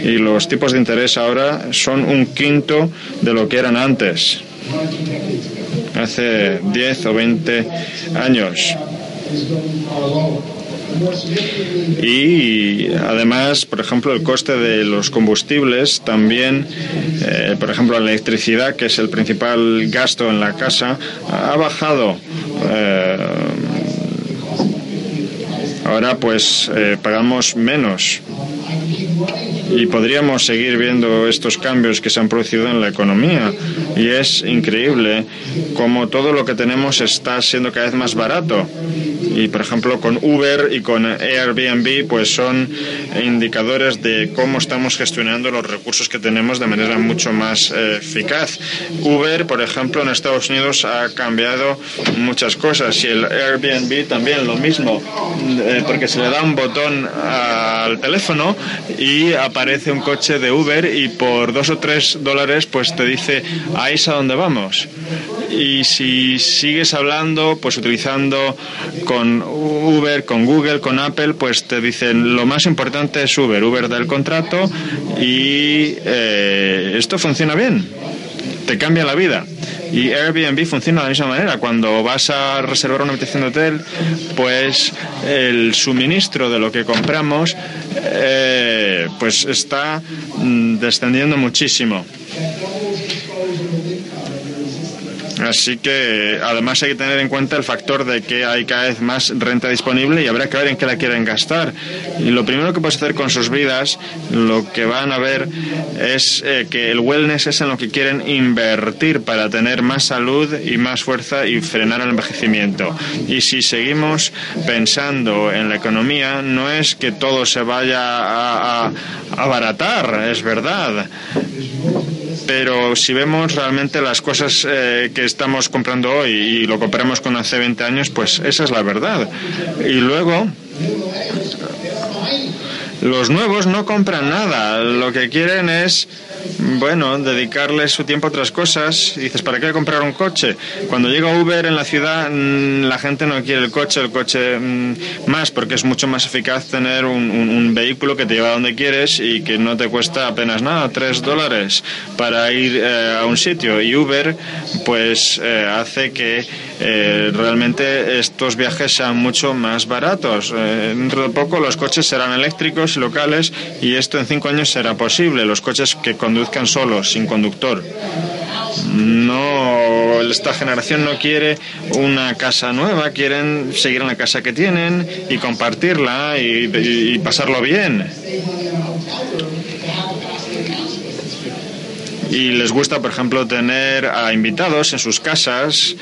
y los tipos de interés ahora son un quinto de lo que eran antes, hace 10 o 20 años. Y además, por ejemplo, el coste de los combustibles también, eh, por ejemplo, la electricidad, que es el principal gasto en la casa, ha bajado. Eh, ahora pues eh, pagamos menos y podríamos seguir viendo estos cambios que se han producido en la economía. Y es increíble cómo todo lo que tenemos está siendo cada vez más barato. Y por ejemplo con Uber y con Airbnb pues son indicadores de cómo estamos gestionando los recursos que tenemos de manera mucho más eh, eficaz. Uber, por ejemplo, en Estados Unidos ha cambiado muchas cosas y el Airbnb también lo mismo, eh, porque se le da un botón al teléfono y aparece un coche de Uber y por dos o tres dólares pues te dice ahí es a dónde vamos. Y si sigues hablando, pues utilizando con Uber, con Google, con Apple, pues te dicen lo más importante es Uber. Uber da el contrato y eh, esto funciona bien. Te cambia la vida. Y Airbnb funciona de la misma manera. Cuando vas a reservar una habitación de hotel, pues el suministro de lo que compramos eh, pues está mm, descendiendo muchísimo. Así que además hay que tener en cuenta el factor de que hay cada vez más renta disponible y habrá que ver en qué la quieren gastar. Y lo primero que puedes hacer con sus vidas, lo que van a ver es eh, que el wellness es en lo que quieren invertir para tener más salud y más fuerza y frenar el envejecimiento. Y si seguimos pensando en la economía, no es que todo se vaya a, a abaratar, es verdad pero si vemos realmente las cosas eh, que estamos comprando hoy y lo comparamos con hace 20 años, pues esa es la verdad. Y luego, los nuevos no compran nada, lo que quieren es bueno, dedicarle su tiempo a otras cosas. Y dices, ¿para qué comprar un coche? Cuando llega Uber en la ciudad, mm, la gente no quiere el coche, el coche mm, más, porque es mucho más eficaz tener un, vehículo que te lleva a donde quieres y que no te cuesta apenas nada, tres dólares para ir eh, a un sitio. Y Uber, pues, eh, hace que eh, realmente estos viajes sean mucho más baratos. dentro de poco los coches serán eléctricos y locales y esto en cinco años será posible. Los coches que conduzcan solos, sin conductor. No, esta generación no quiere una casa nueva, quieren seguir en la casa que tienen y compartirla y pasarlo bien. Y les gusta, por ejemplo, tener a invitados en sus casas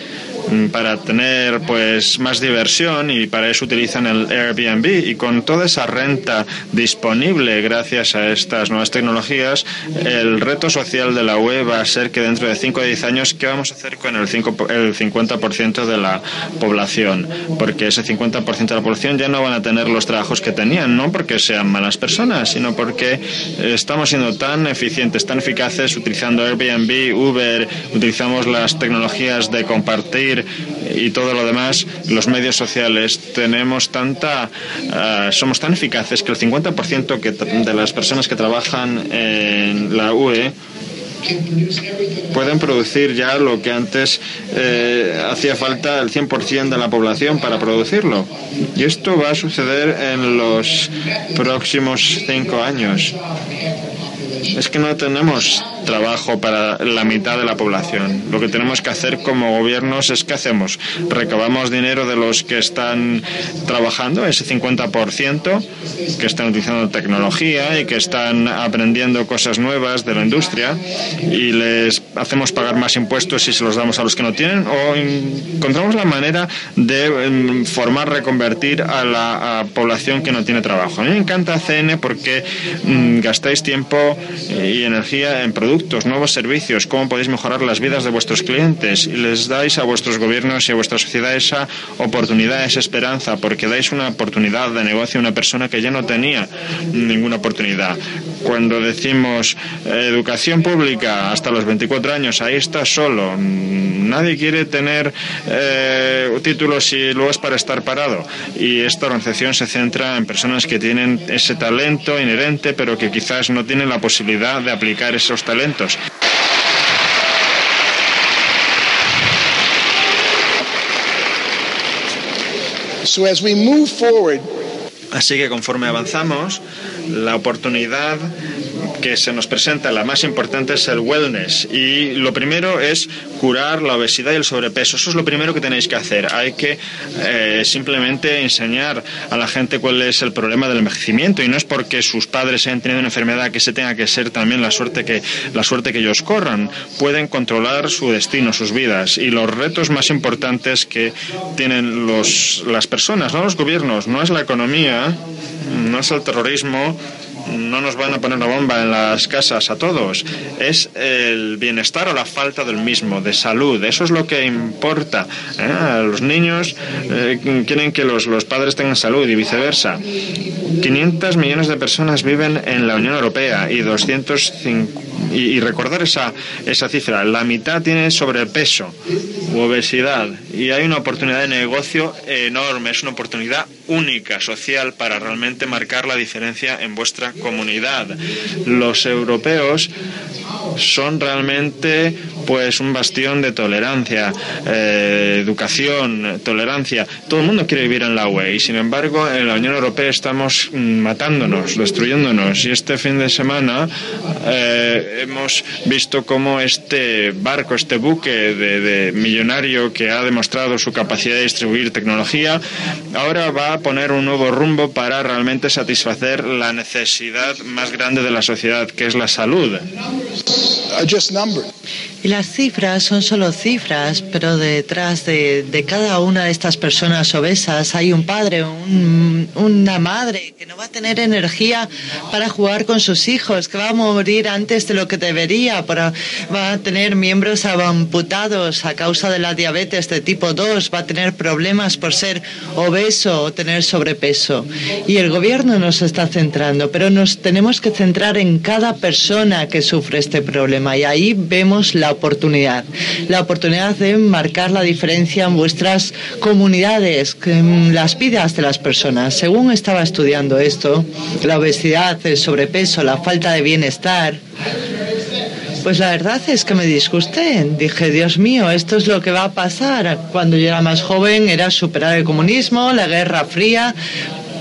Mm, para tener pues más diversión y para eso utilizan el Airbnb y con toda esa renta disponible gracias a estas nuevas tecnologías el reto social de la web va a ser que dentro de 5 o 10 años ¿qué vamos a hacer con el, 5, el 50% de la población? Porque ese 50% de la población ya no van a tener los trabajos que tenían, no porque sean malas personas, sino porque estamos siendo tan eficientes, tan eficaces utilizando Airbnb, Uber, utilizamos las tecnologías de compartir y todo lo demás, los medios sociales, tenemos tanta, eh, somos tan eficaces que el 50% que, de las personas que trabajan en la UE pueden producir ya lo que antes eh, hacía falta el 100% de la población para producirlo. Y esto va a suceder en los próximos cinco años. Es que no tenemos trabajo para la mitad de la población. Lo que tenemos que hacer como gobiernos es que hacemos. Recabamos dinero de los que están trabajando, ese 50%, que están utilizando tecnología y que están aprendiendo cosas nuevas de la industria y les hacemos pagar más impuestos y se los damos a los que no tienen o encontramos la manera de em, formar, reconvertir a la población que no tiene trabajo. A mí me encanta CN porque mm, gastáis tiempo y energía en productos nuevos servicios, cómo podéis mejorar las vidas de vuestros clientes y les dais a vuestros gobiernos y a vuestra sociedad esa oportunidad, esa esperanza, porque dais una oportunidad de negocio a una persona que ya no tenía ninguna oportunidad. Cuando decimos educación pública hasta los 24 años, ahí está solo. Nadie quiere tener eh, títulos y luego es para estar parado. Y esta organización se centra en personas que tienen ese talento inherente, pero que quizás no tienen la posibilidad de aplicar esos talentos Así que conforme avanzamos, la oportunidad que se nos presenta, la más importante es el wellness. Y lo primero es curar la obesidad y el sobrepeso. Eso es lo primero que tenéis que hacer. Hay que eh, simplemente enseñar a la gente cuál es el problema del envejecimiento. Y no es porque sus padres hayan tenido una enfermedad que se tenga que ser también la suerte que, la suerte que ellos corran. Pueden controlar su destino, sus vidas. Y los retos más importantes que tienen los, las personas, no los gobiernos, no es la economía, no es el terrorismo, no nos van a poner una bomba en las casas a todos. Es el bienestar o la falta del mismo, de salud. Eso es lo que importa. ¿eh? Los niños eh, quieren que los, los padres tengan salud y viceversa. 500 millones de personas viven en la Unión Europea y 250 y, recordar esa, esa cifra, la mitad tiene sobrepeso u obesidad y hay una oportunidad de negocio enorme, es una oportunidad única social para realmente marcar la diferencia en vuestra comunidad. Los europeos son realmente pues un bastión de tolerancia, eh, educación, tolerancia. Todo el mundo quiere vivir en la UE y sin embargo en la Unión Europea estamos mm, matándonos, destruyéndonos. Y este fin de semana eh, hemos visto cómo este barco, este buque de, millonario que ha demostrado su capacidad de distribuir tecnología, ahora va a poner un nuevo rumbo para realmente satisfacer la necesidad más grande de la sociedad, que es la salud. Y la las cifras son solo cifras, pero detrás de, de cada una de estas personas obesas hay un padre, un, una madre que no va a tener energía para jugar con sus hijos, que va a morir antes de lo que debería, para, va a tener miembros amputados a causa de la diabetes de tipo 2, va a tener problemas por ser obeso o tener sobrepeso. Y el gobierno nos está centrando, pero nos tenemos que centrar en cada persona que sufre este problema y ahí vemos la oportunidad, la oportunidad de marcar la diferencia en vuestras comunidades, en las vidas de las personas. Según estaba estudiando esto, la obesidad, el sobrepeso, la falta de bienestar, pues la verdad es que me disgusté. Dije, Dios mío, esto es lo que va a pasar. Cuando yo era más joven era superar el comunismo, la Guerra Fría,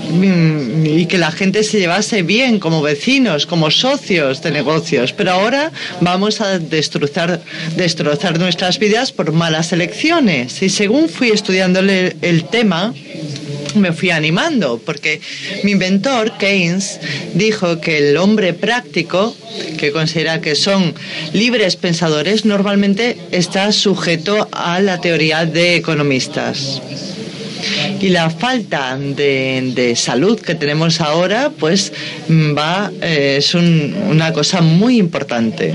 y que la gente se llevase bien como vecinos, como socios de negocios. Pero ahora vamos a destrozar, destrozar nuestras vidas por malas elecciones. Y según fui estudiando el tema, me fui animando, porque mi inventor, Keynes, dijo que el hombre práctico, que considera que son libres pensadores, normalmente está sujeto a la teoría de economistas. Y la falta de, salud que tenemos ahora, pues va, eh, es una cosa muy importante.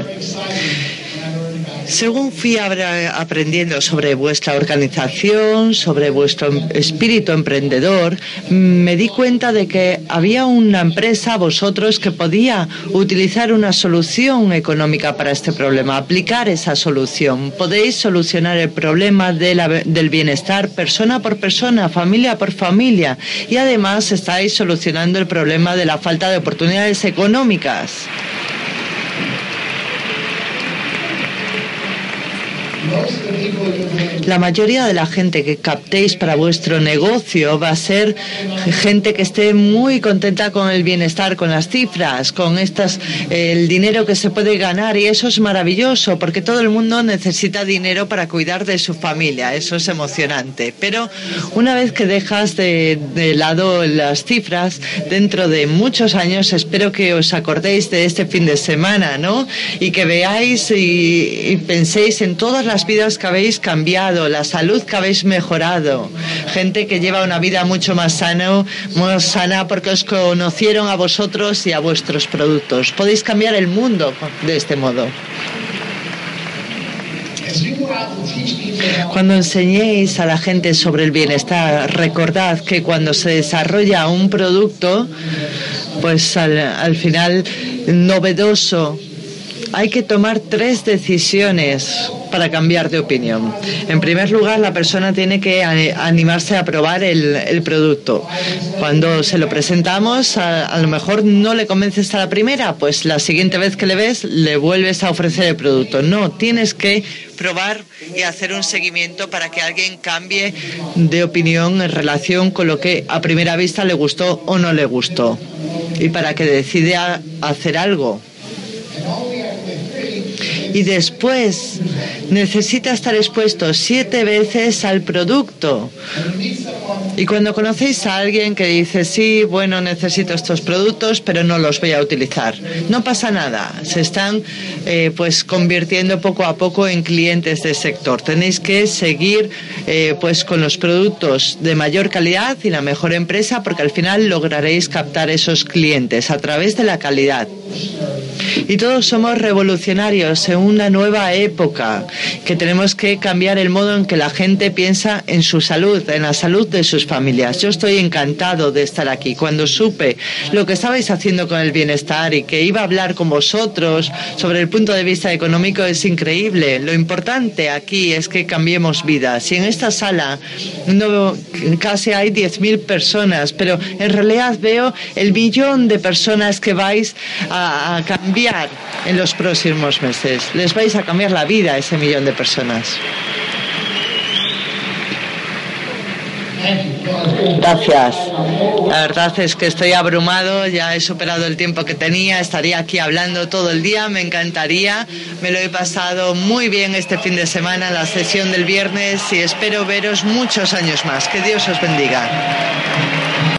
Según fui aprendiendo sobre vuestra organización, sobre vuestro espíritu emprendedor, me di cuenta de que había una empresa, vosotros, que podía utilizar una solución económica para este problema, aplicar esa solución. Podéis solucionar el problema del bienestar persona por persona, familia por familia, y además estáis solucionando el problema de la falta de oportunidades económicas. La mayoría de la gente que captéis para vuestro negocio va a ser gente que esté muy contenta con el bienestar, con las cifras, con estas, el dinero que se puede ganar y eso es maravilloso porque todo el mundo necesita dinero para cuidar de su familia. Eso es emocionante. Pero una vez que dejas de, lado las cifras, dentro de muchos años espero que os acordéis de este fin de semana, ¿no? Y que veáis y, penséis en todas las vidas que habéis cambiado, la salud que habéis mejorado, gente que lleva una vida mucho más sana, más sana porque os conocieron a vosotros y a vuestros productos. Podéis cambiar el mundo de este modo. Cuando enseñéis a la gente sobre el bienestar, recordad que cuando se desarrolla un producto, pues al final novedoso, hay que tomar tres decisiones para cambiar de opinión. En primer lugar, la persona tiene que animarse a probar el, producto. Cuando se lo presentamos, a, lo mejor no le convences a la primera, pues la siguiente vez que le ves, le vuelves a ofrecer el producto. No, tienes que probar y hacer un seguimiento para que alguien cambie de opinión en relación con lo que a primera vista le gustó o no le gustó. Y para que decida hacer algo y después necesita estar expuesto siete veces al producto. Y cuando conocéis a alguien que dice, sí, bueno, necesito estos productos, pero no los voy a utilizar, no pasa nada. Se están eh, pues convirtiendo poco a poco en clientes del sector. Tenéis que seguir eh, pues con los productos de mayor calidad y la mejor empresa porque al final lograréis captar esos clientes a través de la calidad. Y todos somos revolucionarios en una nueva época, que tenemos que cambiar el modo en que la gente piensa en su salud, en la salud de familias. Yo estoy encantado de estar aquí. Cuando supe lo que estabais haciendo con el bienestar y que iba a hablar con vosotros sobre el punto de vista económico es increíble. Lo importante aquí es que cambiemos vidas. Y en esta sala no, casi hay 10.000 personas, pero en realidad veo el millón de personas que vais a, a cambiar en los próximos meses. Les vais a cambiar la vida a ese millón de personas. Gracias. La verdad es que estoy abrumado, ya he superado el tiempo que tenía, estaría aquí hablando todo el día, me encantaría. Me lo he pasado muy bien este fin de semana, la sesión del viernes y espero veros muchos años más. Que Dios os bendiga.